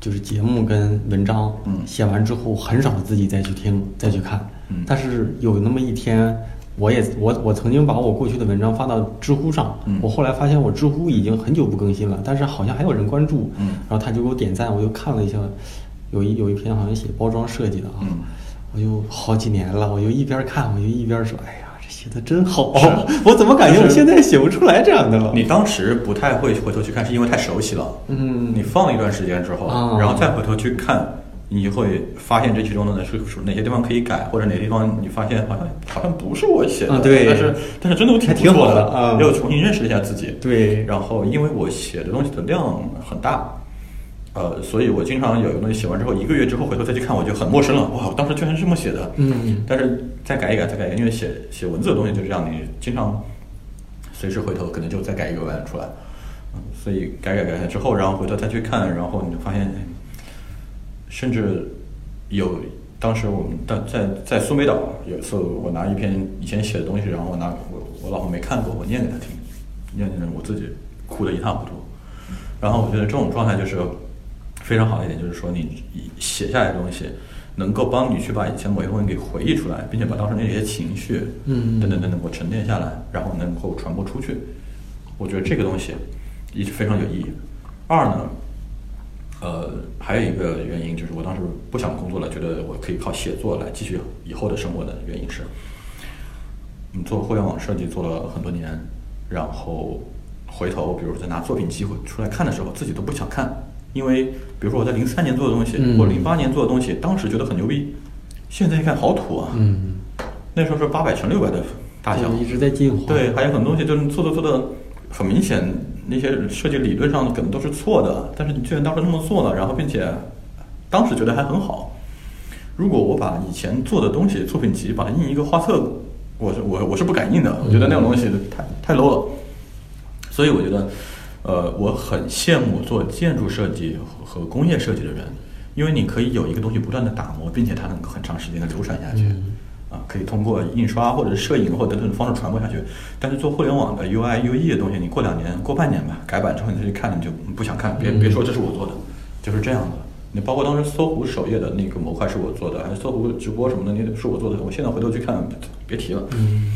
就是节目跟文章，嗯。写完之后很少自己再去听再去看，嗯。但是有那么一天。我也我我曾经把我过去的文章发到知乎上，嗯。我后来发现我知乎已经很久不更新了，但是好像还有人关注，嗯。然后他就给我点赞，我就看了一下，有一有一篇好像写包装设计的啊，嗯。我就好几年了，我就一边看我就一边说，哎呀，这写的真好是，我怎么感觉我现在写不出来这样的了？你当时不太会回头去看，是因为太熟悉了。嗯你放了一段时间之后，啊然后再回头去看，你会发现这其中的是是哪些地方可以改，或者哪些地方你发现好像好像不是我写的，啊对但是但是真的挺挺不错好的啊又重新认识了一下自己。对然后因为我写的东西的量很大，呃，所以我经常有一个东西写完之后，一个月之后回头再去看，我就很陌生了。哇，我当时居然是这么写的。嗯但是再改一改，再改一改，因为写写文字的东西就是这样，你经常随时回头可能就再改一个文案出来，嗯，所以改改改改之后，然后回头再去看，然后你就发现，哎甚至有当时我们在在在苏梅岛有一次，我拿一篇以前写的东西，然后我拿我我老婆没看过，我念给她听，念念着我自己哭得一塌糊涂。然后我觉得这种状态就是非常好的一点，就是说你写下来的东西，能够帮你去把以前某一部分给回忆出来，并且把当时那些情绪，嗯等等等等，给沉淀下来，然后能够传播出去。我觉得这个东西一是非常有意义。二呢，呃，还有一个原因就是我当时不想工作了，觉得我可以靠写作来继续以后的生活的原因是，你，做互联网设计做了很多年，然后回头比如在拿作品集回出来看的时候，自己都不想看，因为比如说我在零三年做的东西，嗯或者零八年做的东西，当时觉得很牛逼，现在一看好土啊，嗯，那时候是八百乘六百的大小，一直在进化。对，还有很多东西就是做的做的很明显，那些设计理论上可能都是错的，但是你居然当时那么做了，然后并且当时觉得还很好。如果我把以前做的东西作品集把它印一个画册，我是我我是不敢印的，我觉得那种东西太太 low 了。所以我觉得，呃，我很羡慕做建筑设计和工业设计的人，因为你可以有一个东西不断的打磨，并且它能够很长时间的流传下去。嗯啊，可以通过印刷或者是摄影或者等等的方式传播下去。但是做互联网的 UI、UE 的东西，你过两年、过半年吧，改版之后你再去看，你就不想看，别别说这是我做的，就是这样的。你包括当时搜狐首页的那个模块是我做的，还是搜狐直播什么的，那是我做的。我现在回头去看，别提了，嗯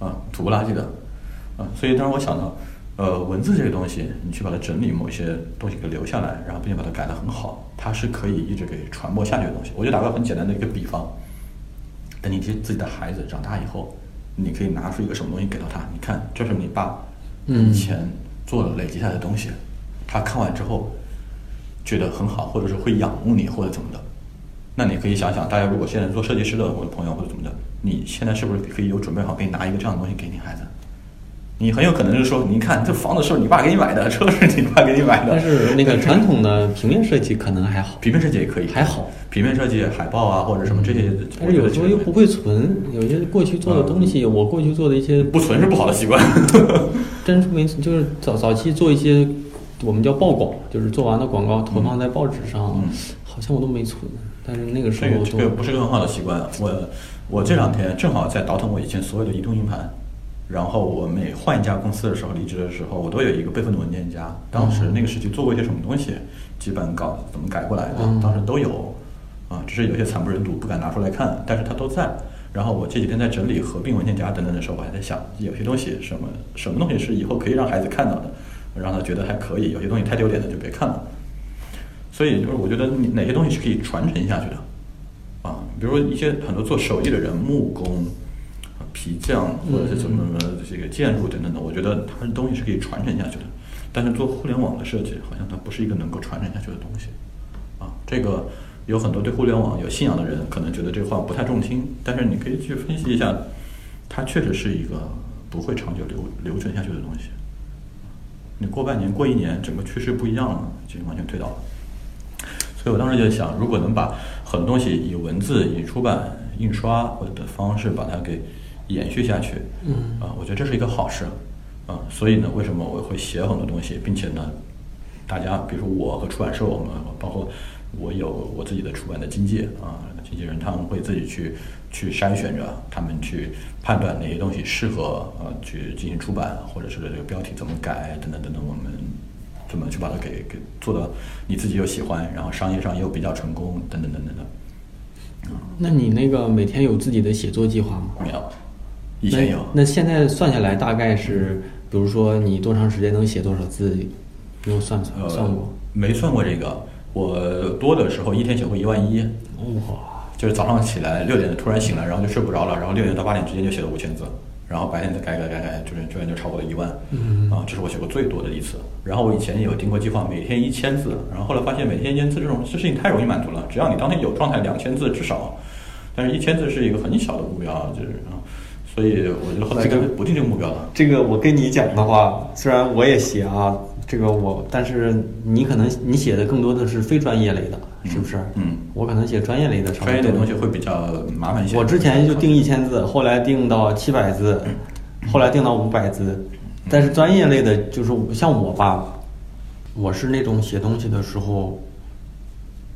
啊，土不拉几的，啊，所以当时我想到，呃，文字这个东西，你去把它整理某一些东西给留下来，然后并且把它改得很好，它是可以一直给传播下去的东西。我就打个很简单的一个比方，等你自自己的孩子长大以后，你可以拿出一个什么东西给到他，你看，这是你爸嗯以前做了累积下来的东西，他看完之后觉得很好，或者是会仰慕你或者怎么的。那你可以想想，大家如果现在做设计师的我的朋友或者怎么的，你现在是不是可以有准备好，可以拿一个这样的东西给你孩子？你很有可能就是说，你看这房子是你爸给你买的，车是你爸给你买的，但是那个传统的平面设计可能还好，平面设计也可以，还好。平面设计、海报啊或者什么这些，但是有时候又不会存，有些过去做的东西，我过去做的一些不存是不好的习惯。真是没，就是早早期做一些我们叫报广，就是做完的广告投放在报纸上，嗯好像我都没存。但是那个时这个这候都个不是个很好的习惯。我我这两天正好在倒腾我以前所有的移动硬盘，然后我每换一家公司的时候，离职的时候，我都有一个备份的文件夹。当时那个时期做过一些什么东西，基本稿怎么改过来的，嗯当时都有。啊，只是有些惨不忍睹，不敢拿出来看，但是它都在。然后我这几天在整理合并文件夹等等的时候，我还在想，有些东西什么什么东西是以后可以让孩子看到的，让他觉得还可以；有些东西太丢脸的就别看了。所以就是我觉得哪些东西是可以传承下去的，啊，比如说一些很多做手艺的人，木工、啊皮匠或者是什么这个建筑等等的，我觉得它的东西是可以传承下去的。但是做互联网的设计，好像它不是一个能够传承下去的东西，啊，这个有很多对互联网有信仰的人可能觉得这话不太中听，但是你可以去分析一下，它确实是一个不会长久流流传下去的东西。你过半年、过一年，整个趋势不一样了，就完全推倒了。所以我当时就想，如果能把很多东西以文字、以出版、印刷或者的方式把它给延续下去，嗯。啊，我觉得这是一个好事，啊，所以呢，为什么我会写很多东西，并且呢，大家比如说我和出版社，我们包括我有我自己的出版的经纪啊，经纪人他们会自己去去筛选着，他们去判断哪些东西适合呃去进行出版，或者是这个标题怎么改等等等等，我们怎么去把它给给做到你自己又喜欢，然后商业上又比较成功，等等等等的。那你那个每天有自己的写作计划吗？没有，以前有。那那现在算下来大概是，比如说你多长时间能写多少字？你有算算算过？没算过这个。我多的时候一天写过一万一。哇！就是早上起来六点突然醒来，然后就睡不着了，然后六点到八点之间就写了五千字。然后白天再改改改改，就是居然就超过了一万，嗯啊，这是我写过最多的一次。然后我以前有定过计划，每天一千字，然后后来发现每天一千字这种这事情太容易满足了，只要你当天有状态，两千字至少。但是一千字是一个很小的目标，就是啊，所以我觉得后来就不定这个目标了。这个我跟你讲的话，虽然我也写啊，这个我，但是你可能你写的更多的是非专业类的。是不是？嗯，我可能写专业类的，专业的东西会比较麻烦一些。我之前就定一千字，后来定到七百字，后来定到五百字。但是专业类的，就是像我吧，我是那种写东西的时候，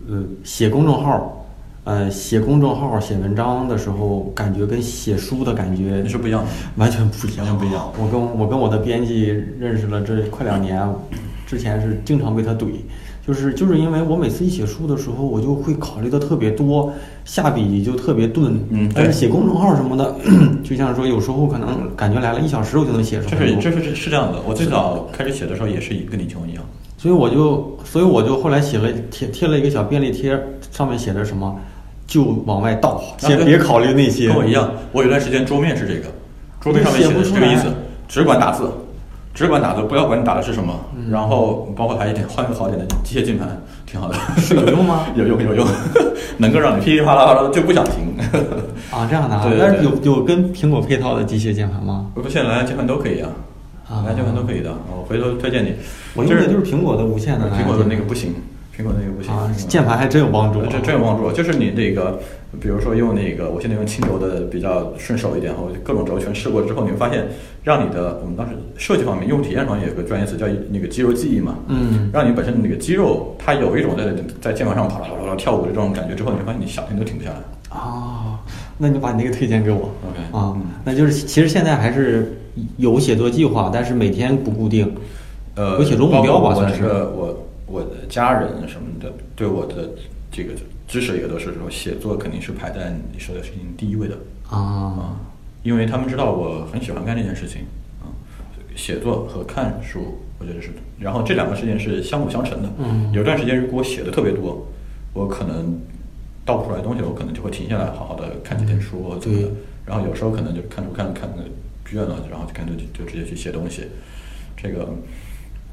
呃，写公众号，呃，写公众号、写文章的时候，感觉跟写书的感觉是不一样的，完全不一样，完全不一样。我跟我跟我的编辑认识了这快两年，之前是经常被他怼。就是就是因为我每次一写书的时候，我就会考虑的特别多，下笔就特别钝。嗯，但是写公众号什么的，就像说有时候可能感觉来了一小时我就能写出来。这是这是是这样的。我最早开始写的时候也是跟你情况一样。所以我就所以我就后来写了贴贴了一个小便利贴，上面写着什么，就往外倒，先别考虑那些。跟我一样，我有段时间桌面是这个，桌面上面写的是这个意思，只管打字。只管打字，不要管你打的是什么。然后包括还一点，换个好点的机械键盘，挺好的。有用吗？有用有用，能够让你噼里啪啦啪啦就不想停。啊，这样的啊？对但是有有跟苹果配套的机械键盘吗？不，现在蓝牙键盘都可以啊。蓝牙键盘都可以的。我回头推荐你。我用的就是苹果的无线的。苹果的那个不行。苹果那个不行啊，键盘还真有帮助，真真有帮助。就是你那个，比如说用那个，我现在用轻轴的比较顺手一点，我各种轴全试过之后，你会发现，让你的我们当时设计方面、用户体验方面有个专业词叫那个肌肉记忆嘛，嗯，让你本身那个肌肉它有一种在在键盘上跑啦跑啦跳舞的这种感觉之后，你会发现你想停都停不下来。啊，那你把你那个推荐给我，OK 啊，那就是其实现在还是有写作计划，但是每天不固定，呃，有写作目标吧，算是我。我的家人什么的，对我的这个支持也都是说，写作肯定是排在你说的事情第一位的啊，因为他们知道我很喜欢干这件事情啊，写作和看书，我觉得是，然后这两个事情是相辅相成的。嗯，有段时间如果我写的特别多，我可能倒不出来东西，我可能就会停下来，好好的看几天书怎么的。然后有时候可能就看书看看倦了，然后就干脆就直接去写东西。这个，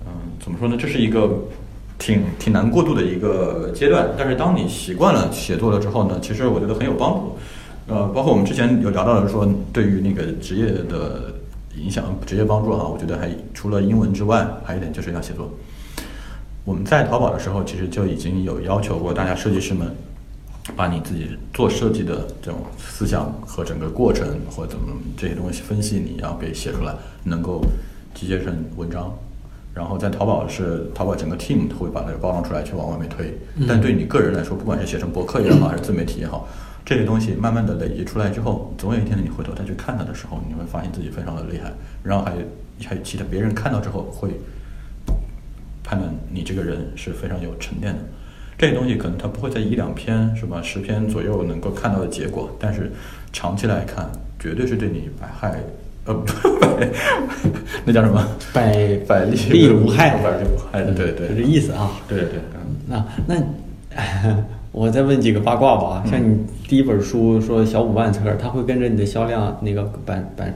嗯，怎么说呢？这是一个。挺挺难过渡的一个阶段，但是当你习惯了写作了之后呢，其实我觉得很有帮助。呃，包括我们之前有聊到的说，对于那个职业的影响、职业帮助哈，我觉得还除了英文之外，还有一点就是要写作。我们在淘宝的时候，其实就已经有要求过大家设计师们，把你自己做设计的这种思想和整个过程或怎么这些东西分析，你要给写出来，能够集结成文章。然后在淘宝是淘宝整个 team 会把它包装出来去往外面推，但对你个人来说，不管是写成博客也好，还是自媒体也好，这些东西慢慢的累积出来之后，总有一天你回头再去看它的时候，你会发现自己非常的厉害。然后还有还有其他别人看到之后会判断你这个人是非常有沉淀的。这些东西可能它不会在一两篇是吧，十篇左右能够看到的结果，但是长期来看，绝对是对你百害。呃，百那叫什么？百百利无害，百利无害的，对对，就这意思啊。对对对，那那我再问几个八卦吧。像你第一本书说小五万册，它会跟着你的销量那个版版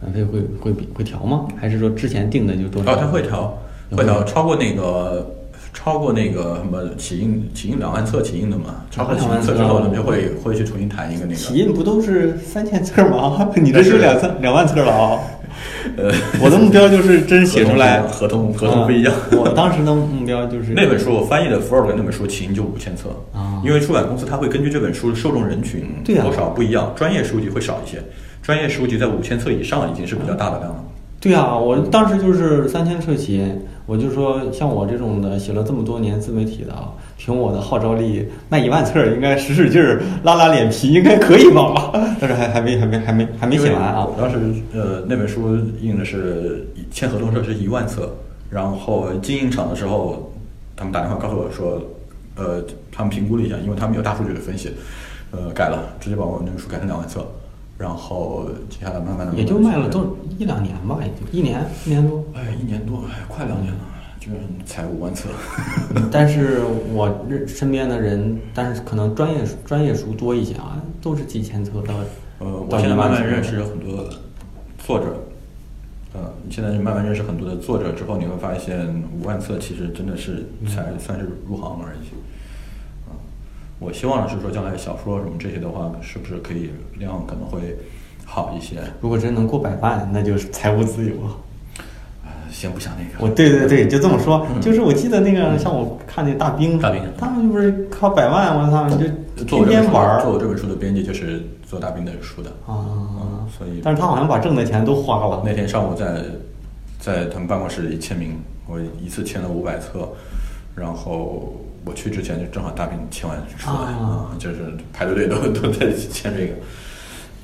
版费会会会调吗？还是说之前定的就多少？哦，它会调，会调，超过那个。超过那个什么起印起印两万册起印的嘛？超过两万册之后，呢，就会会去重新谈一个那个。起印不都是三千册吗？你这是两三两万册了啊！呃，我的目标就是真写出来。合同合同不一样。我当时的目标就是那本书我翻译的《福尔格》那本书起印就五千册啊，因为出版公司它会根据这本书的受众人群多少不一样，专业书籍会少一些，专业书籍在五千册以上已经是比较大的量了。对啊，我当时就是三千册起，我就说像我这种的写了这么多年自媒体的啊，凭我的号召力卖一万册应该使使劲儿拉拉脸皮应该可以吧？但是还还没还没还没还没写完啊！当时呃那本书印的是签合同时候是一万册，然后经营厂的时候，他们打电话告诉我说，呃，他们评估了一下，因为他们有大数据的分析，呃，改了，直接把我那个书改成两万册，然后接下来慢慢的也就卖了都一两年吧，也就一年一年多。哎，一年多，哎，快两年了，居然才五万册。但是我认身边的人，但是可能专业专业书多一些啊，都是几千册到。呃，我现在慢慢认识很多作者，呃，现在慢慢认识很多的作者之后，你会发现五万册其实真的是才算是入行而已。啊，我希望是说将来小说什么这些的话，是不是可以量可能会好一些？如果真能过百万，那就是财务自由啊。先不想那个，我对对对，就这么说，就是我记得那个像我看那大兵，大兵，他们不是靠百万，我操，你就做天天玩。做我这本书的编辑就是做大兵的书的啊，所以，但是他好像把挣的钱都花了。那天上午在在他们办公室里签名，我一次签了五百册，然后我去之前就正好大兵签完出来啊，就是排着队都 都在签这个。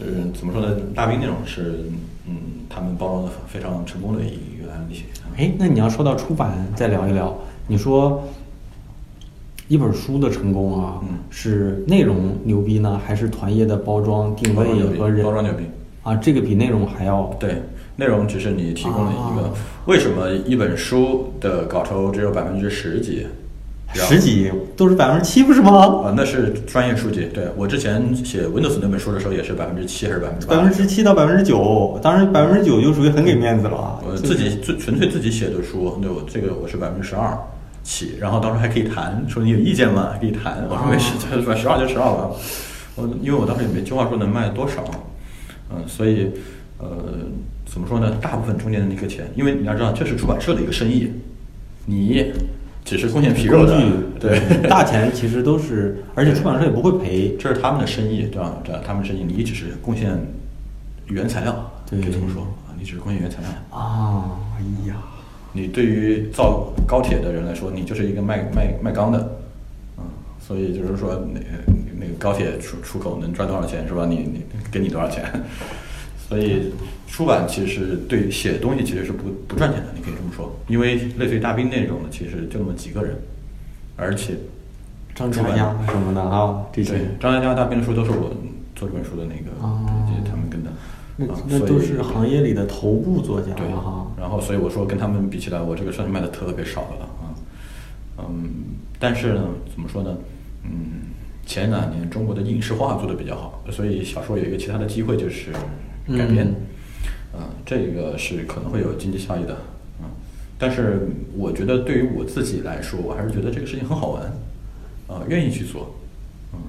就是怎么说呢？大兵那种是，嗯，他们包装的非常成功的一个案例。哎，那你要说到出版，再聊一聊。你说一本书的成功啊，是内容牛逼呢，还是团业的包装定位和人包装牛逼？啊，这个比内容还要对。内容只是你提供了一个，为什么一本书的稿酬只有百分之十几？十几都是百分之七不是吗？啊，那是专业书籍。对我之前写 Windows 那本书的时候也是百分之七还是百分之八百分之七到百分之九，当然百分之九就属于很给面子了。我自己最纯粹自己写的书，对我这个我是百分之十二起，然后当时还可以谈，说你有意见吗？还可以谈。我说没事，就 百分之十二就十二吧。我因为我当时也没计划说能卖多少，嗯，所以呃怎么说呢？大部分中间的那个钱，因为你要知道这是出版社的一个生意，你。只是贡献皮肉的，对，大钱其实都是，而且出版社也不会赔，这是他们的生意，对吧？这他们生意，你只是贡献原材料，可以这么说啊，你只是贡献原材料啊。哎呀，你对于造高铁的人来说，你就是一个卖卖卖钢的，嗯，所以就是说，那那个高铁出出口能赚多少钱是吧？你你给你多少钱？所以出版其实对写东西其实是不不赚钱的，你可以这么说，因为类似于大兵那种的，其实就那么几个人，而且张嘉佳什么的啊，这些张嘉佳大兵的书都是我做这本书的那个，他们跟的，那那都是行业里的头部作家对哈。然后所以我说跟他们比起来，我这个算是卖的特别少的了啊，嗯，但是呢，怎么说呢，嗯，前两年中国的影视化做的比较好，所以小说有一个其他的机会就是。改编，嗯，这个是可能会有经济效益的，嗯，但是我觉得对于我自己来说，我还是觉得这个事情很好玩，呃，愿意去做，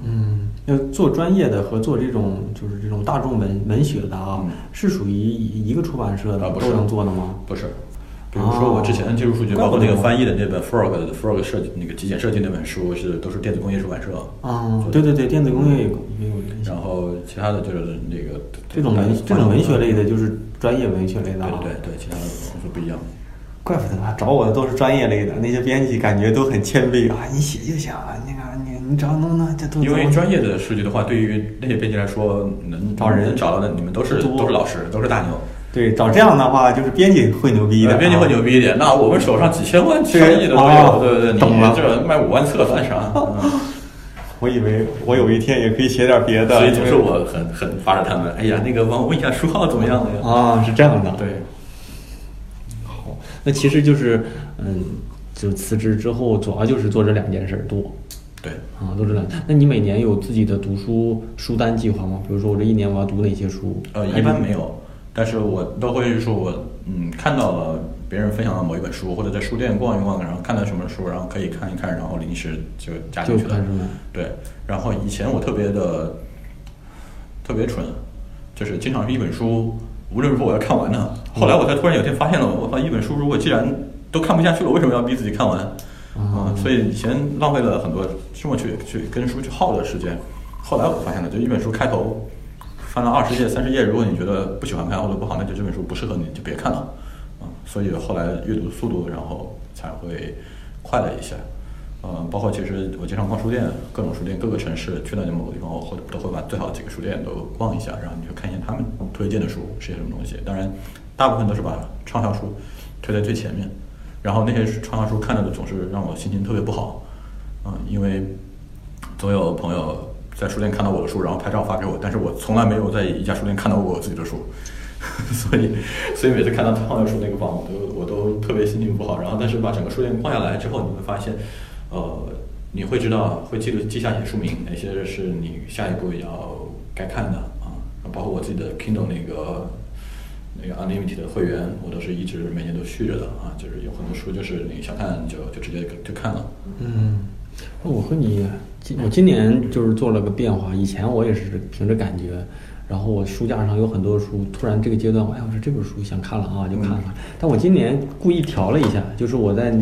嗯，要做专业的和做这种就是这种大众文文学的啊，是属于一个出版社的都能做的吗？不是。比如说我之前的技术数据，包括那个翻译的那本 Frog 的 Frog 设计那个极简设计那本书，是都是电子工业出版社啊。对对对，电子工业也有。然后其他的就是那个这种文这种文学类的，就是专业文学类的。对对对，其他的公司不一样。怪不得找我的都是专业类的，那些编辑感觉都很谦卑啊。你写就行，那个你你只要弄那这都。因为专业的数据的话，对于那些编辑来说，能找人找到的，你们都是都是老师，都是大牛。对，找这样的话就是编辑会牛逼一点，编辑会牛逼一点。那我们手上几千万、上亿的都有，对对对，懂了。这卖五万册算啥？我以为我有一天也可以写点别的，所以总是我很很发着他们。哎呀，那个帮我问一下书号怎么样的呀？啊，是这样的。对。好，那其实就是嗯，就辞职之后，主要就是做这两件事多。对。啊，都这两。那你每年有自己的读书书单计划吗？比如说我这一年我要读哪些书？呃，一般没有。但是我都会说，我嗯看到了别人分享的某一本书，或者在书店逛一逛，然后看到什么书，然后可以看一看，然后临时就加进去了。对，然后以前我特别的特别蠢，就是经常是一本书无论如何我要看完的。后来我才突然有一天发现了，我发一本书如果既然都看不下去了，为什么要逼自己看完？啊，所以以前浪费了很多这么去去跟书去耗的时间。后来我发现了，就一本书开头。翻了二十页、三十页，如果你觉得不喜欢看或者不好，那就这本书不适合你，就别看了，啊，所以后来阅读速度然后才会快了一些，嗯，包括其实我经常逛书店，各种书店，各个城市去到某个地方，我会都会把最好的几个书店都逛一下，然后你就看一下他们推荐的书是些什么东西。当然，大部分都是把畅销书推在最前面，然后那些畅销书看到的总是让我心情特别不好，啊、因为总有朋友在书店看到我的书，然后拍照发给我，但是我从来没有在一家书店看到过我自己的书，所以所以每次看到畅销书那个榜，我都我都特别心情不好。然后但是把整个书店逛下来之后，你会发现，呃，你会知道会记得记下你的书名，哪些是你下一步要该看的啊，包括我自己的 Kindle 那个。那个 Unlimited 的会员，我都是一直每年都续着的啊，就是有很多书，就是你想看就就直接就看了。嗯，我和你今我今年就是做了个变化，以前我也是凭着感觉，然后我书架上有很多书，突然这个阶段，哎，我说这本书想看了啊，就看了。但我今年故意调了一下，就是我在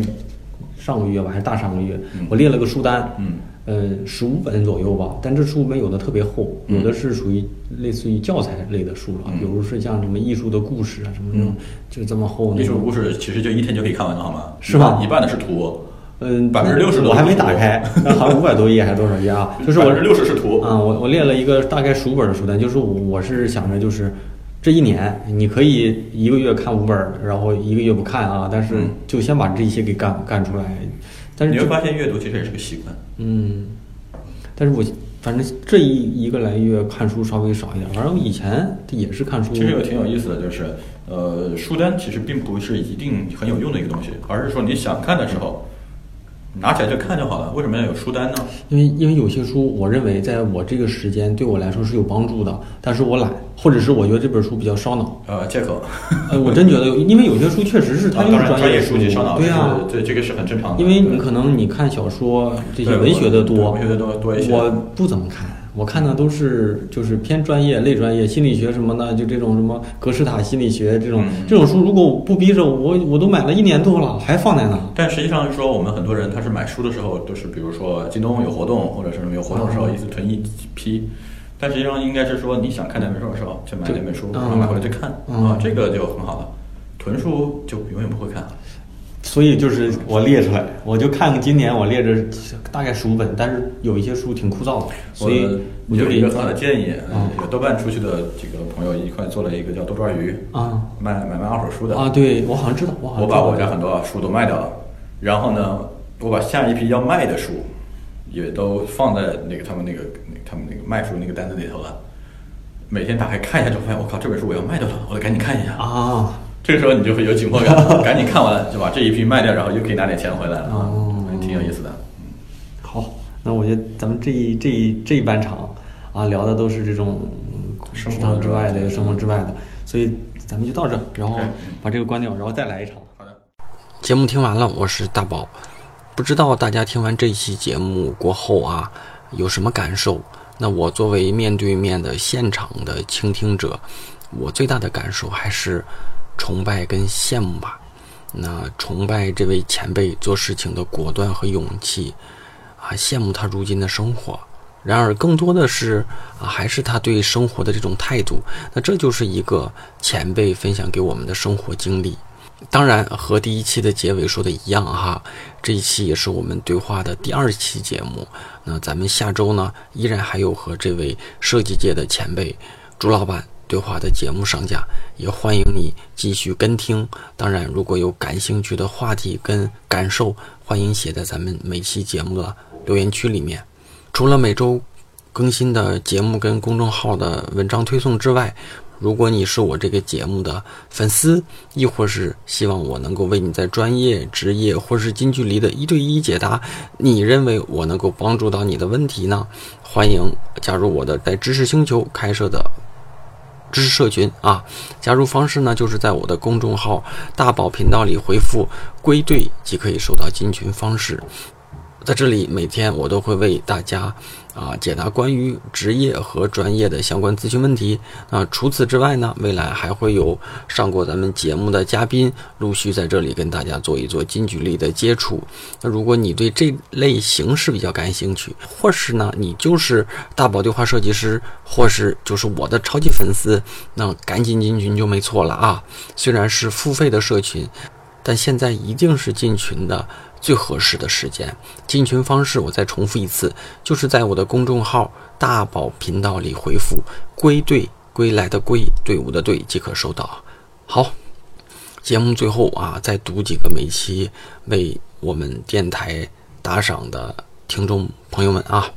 上个月吧，还是大上个月，我列了个书单，嗯，呃，十五本左右吧。但这书本有的特别厚，有的是属于类似于教材类的书了，嗯比如是像什么艺术的故事啊，什么那种，就这么厚艺术那种。故事其实就一天就可以看完了，好吗？是吧一半的是图，嗯，百分之六十我还没打开，好像五百多页还是多少页啊？就是我六十是图。啊，我我列了一个大概十五本的书单，就是我我是想着就是这一年你可以一个月看五本儿，然后一个月不看啊，但是嗯就先把这些给干干出来。但是你会发现阅读其实也是个习惯。嗯，但是我反正这一一个来月看书稍微少一点，反正我以前也是看书。其实有挺有意思的，就是呃，书单其实并不是一定很有用的一个东西，而是说你想看的时候拿起来就看就好了。为什么要有书单呢？因为因为有些书，我认为在我这个时间对我来说是有帮助的，但是我懒，或者是我觉得这本书比较烧脑。呃，借口。呃，我真觉得，因为有些书确实是它就是专业书籍烧脑，对啊，这是对这个是很正常的。因为你可能你看小说这些文学的多，文学的多多一些我不怎么看，我看的都是就是偏专业、类专业、心理学什么的，就这种什么格式塔心理学这种、嗯这种书，如果我不逼着我，我都买了一年多了，还放在那。但实际上是说，我们很多人他是买书的时候都是，比如说京东有活动，或者是什么有活动的时候，一次囤一批。但实际上应该是说，你想看哪本书的时候，就买哪本书，嗯然后买回来就看嗯啊，这个就很好了。囤书就永远不会看。所以就是我列出来，我就看今年我列着大概十五本，但是有一些书挺枯燥的，所以我就给有一个很好的建议，嗯有豆瓣出去的几个朋友一块做了一个叫多抓鱼，啊卖买卖二手书的啊，对我好像知道，我好像知道我把我家很多书都卖掉了，然后呢，我把下一批要卖的书也都放在那个他们那个那个他们那个卖书那个单子里头了。每天打开看一下，就发现我靠，这本书我要卖掉了，我得赶紧看一下。啊。这个时候你就会有紧迫感，赶紧看完就把这一批卖掉，然后又可以拿点钱回来了，啊挺有意思的。好，那我觉得咱们这一这一这一半场啊，聊的都是这种嗯生活之外的、生活之外的，所以咱们就到这，然后把这个关掉，然后再来一场。好的，节目听完了，我是大宝。不知道大家听完这期节目过后啊，有什么感受？那我作为面对面的现场的倾听者，我最大的感受还是崇拜跟羡慕吧。那崇拜这位前辈做事情的果断和勇气，啊，羡慕他如今的生活。然而，更多的是啊，还是他对生活的这种态度。那这就是一个前辈分享给我们的生活经历。当然，和第一期的结尾说的一样哈，这一期也是我们对话的第二期节目。那咱们下周呢，依然还有和这位设计界的前辈朱老板对话的节目上架，也欢迎你继续跟听。当然，如果有感兴趣的话题跟感受，欢迎写在咱们每期节目的留言区里面。除了每周更新的节目跟公众号的文章推送之外，如果你是我这个节目的粉丝，亦或是希望我能够为你在专业、职业或是近距离的一对一解答，你认为我能够帮助到你的问题呢？欢迎加入我的在知识星球开设的知识社群啊！加入方式呢，就是在我的公众号“大宝频道”里回复“归队”即可以收到进群方式。在这里，每天我都会为大家啊解答关于职业和专业的相关咨询问题。那除此之外呢，未来还会有上过咱们节目的嘉宾陆续在这里跟大家做一做近距离的接触。那如果你对这类形式比较感兴趣，或是呢你就是大宝对话设计师，或是就是我的超级粉丝，那赶紧进群就没错了啊！虽然是付费的社群，但现在一定是进群的最合适的时间。进群方式我再重复一次，就是在我的公众号“大宝频道”里回复“归队”，归来的归，队伍的队即可收到。好，节目最后啊，再读几个每期为我们电台打赏的听众朋友们啊。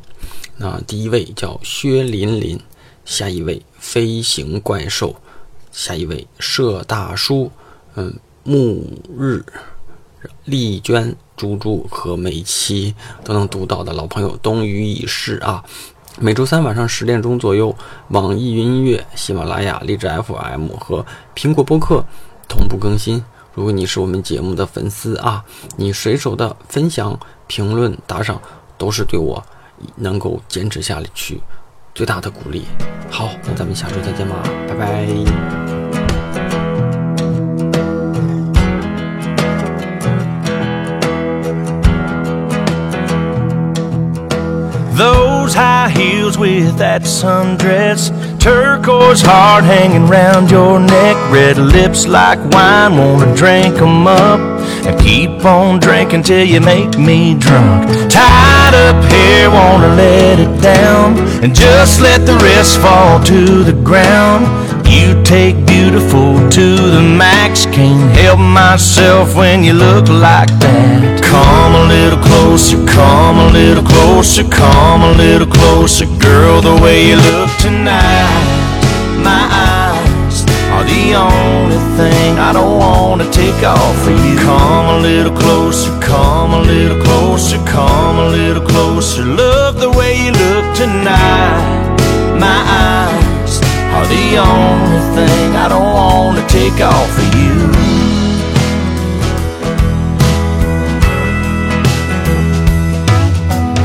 那第一位叫薛林林，下一位飞行怪兽，下一位社大叔，嗯，暮日，丽娟、猪猪和每期都能读到的老朋友冬雨已逝啊。每周三晚上十点钟左右，网易云音乐、喜马拉雅、荔枝 FM 和苹果播客。同步更新。如果你是我们节目的粉丝啊，你随手的分享、评论、打赏，都是对我能够坚持下去最大的鼓励。好，那咱们下周再见吧，拜拜。Those high heels with that sundress, turquoise heart hanging round your neck, red lips like wine, wanna drink 'em up and keep on drinking till you make me drunk. Tied up here, wanna let it down and just let the rest fall to the ground. You take beautiful to the max. Can't help myself when you look like that. Come a little closer, come a little closer, come a little closer, girl. The way you look tonight, my eyes are the only thing I don't wanna take off for you. Come a little closer, come a little closer, come a little closer. Love the way you look tonight, my eyes are the only thing I don't wanna take off for you.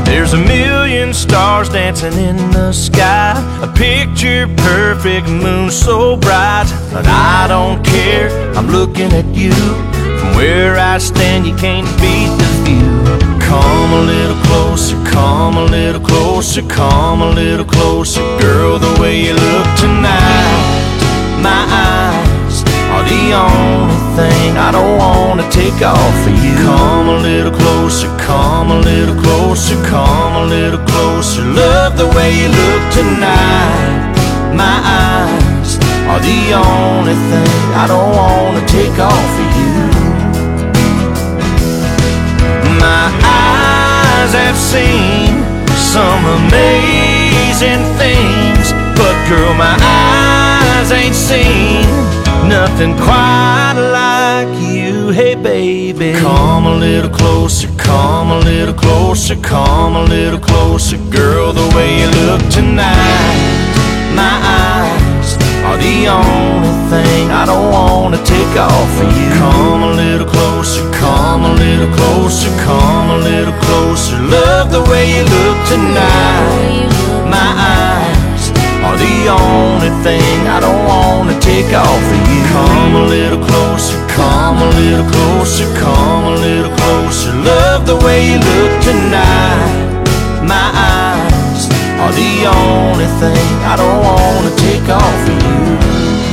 There's a million stars dancing in the sky, a picture perfect moon so bright. But I don't care, I'm looking at you. From where I stand, you can't beat the view. Come a little closer, come a little closer, come a little closer, girl. The way you look tonight, my eyes are the only thing I don't wanna take off for you. Come a little closer, come a little closer, come a little closer. Love the way you look tonight, my eyes are the only thing I don't wanna take off for you. My eyes have seen some amazing things, but girl, my eyes ain't seen nothing quite like you. Hey, baby, come a little closer, come a little closer, come a little closer, girl. The way you look tonight, my eyes are the only thing I don't wanna take off for you. Come a little closer, come a little closer, come a little closer. Love the way you look tonight. My eyes are the only thing I don't wanna take off for you. Come a little closer, come a little closer, come a little closer. Love the way you look are the only thing I don't wanna take off of you.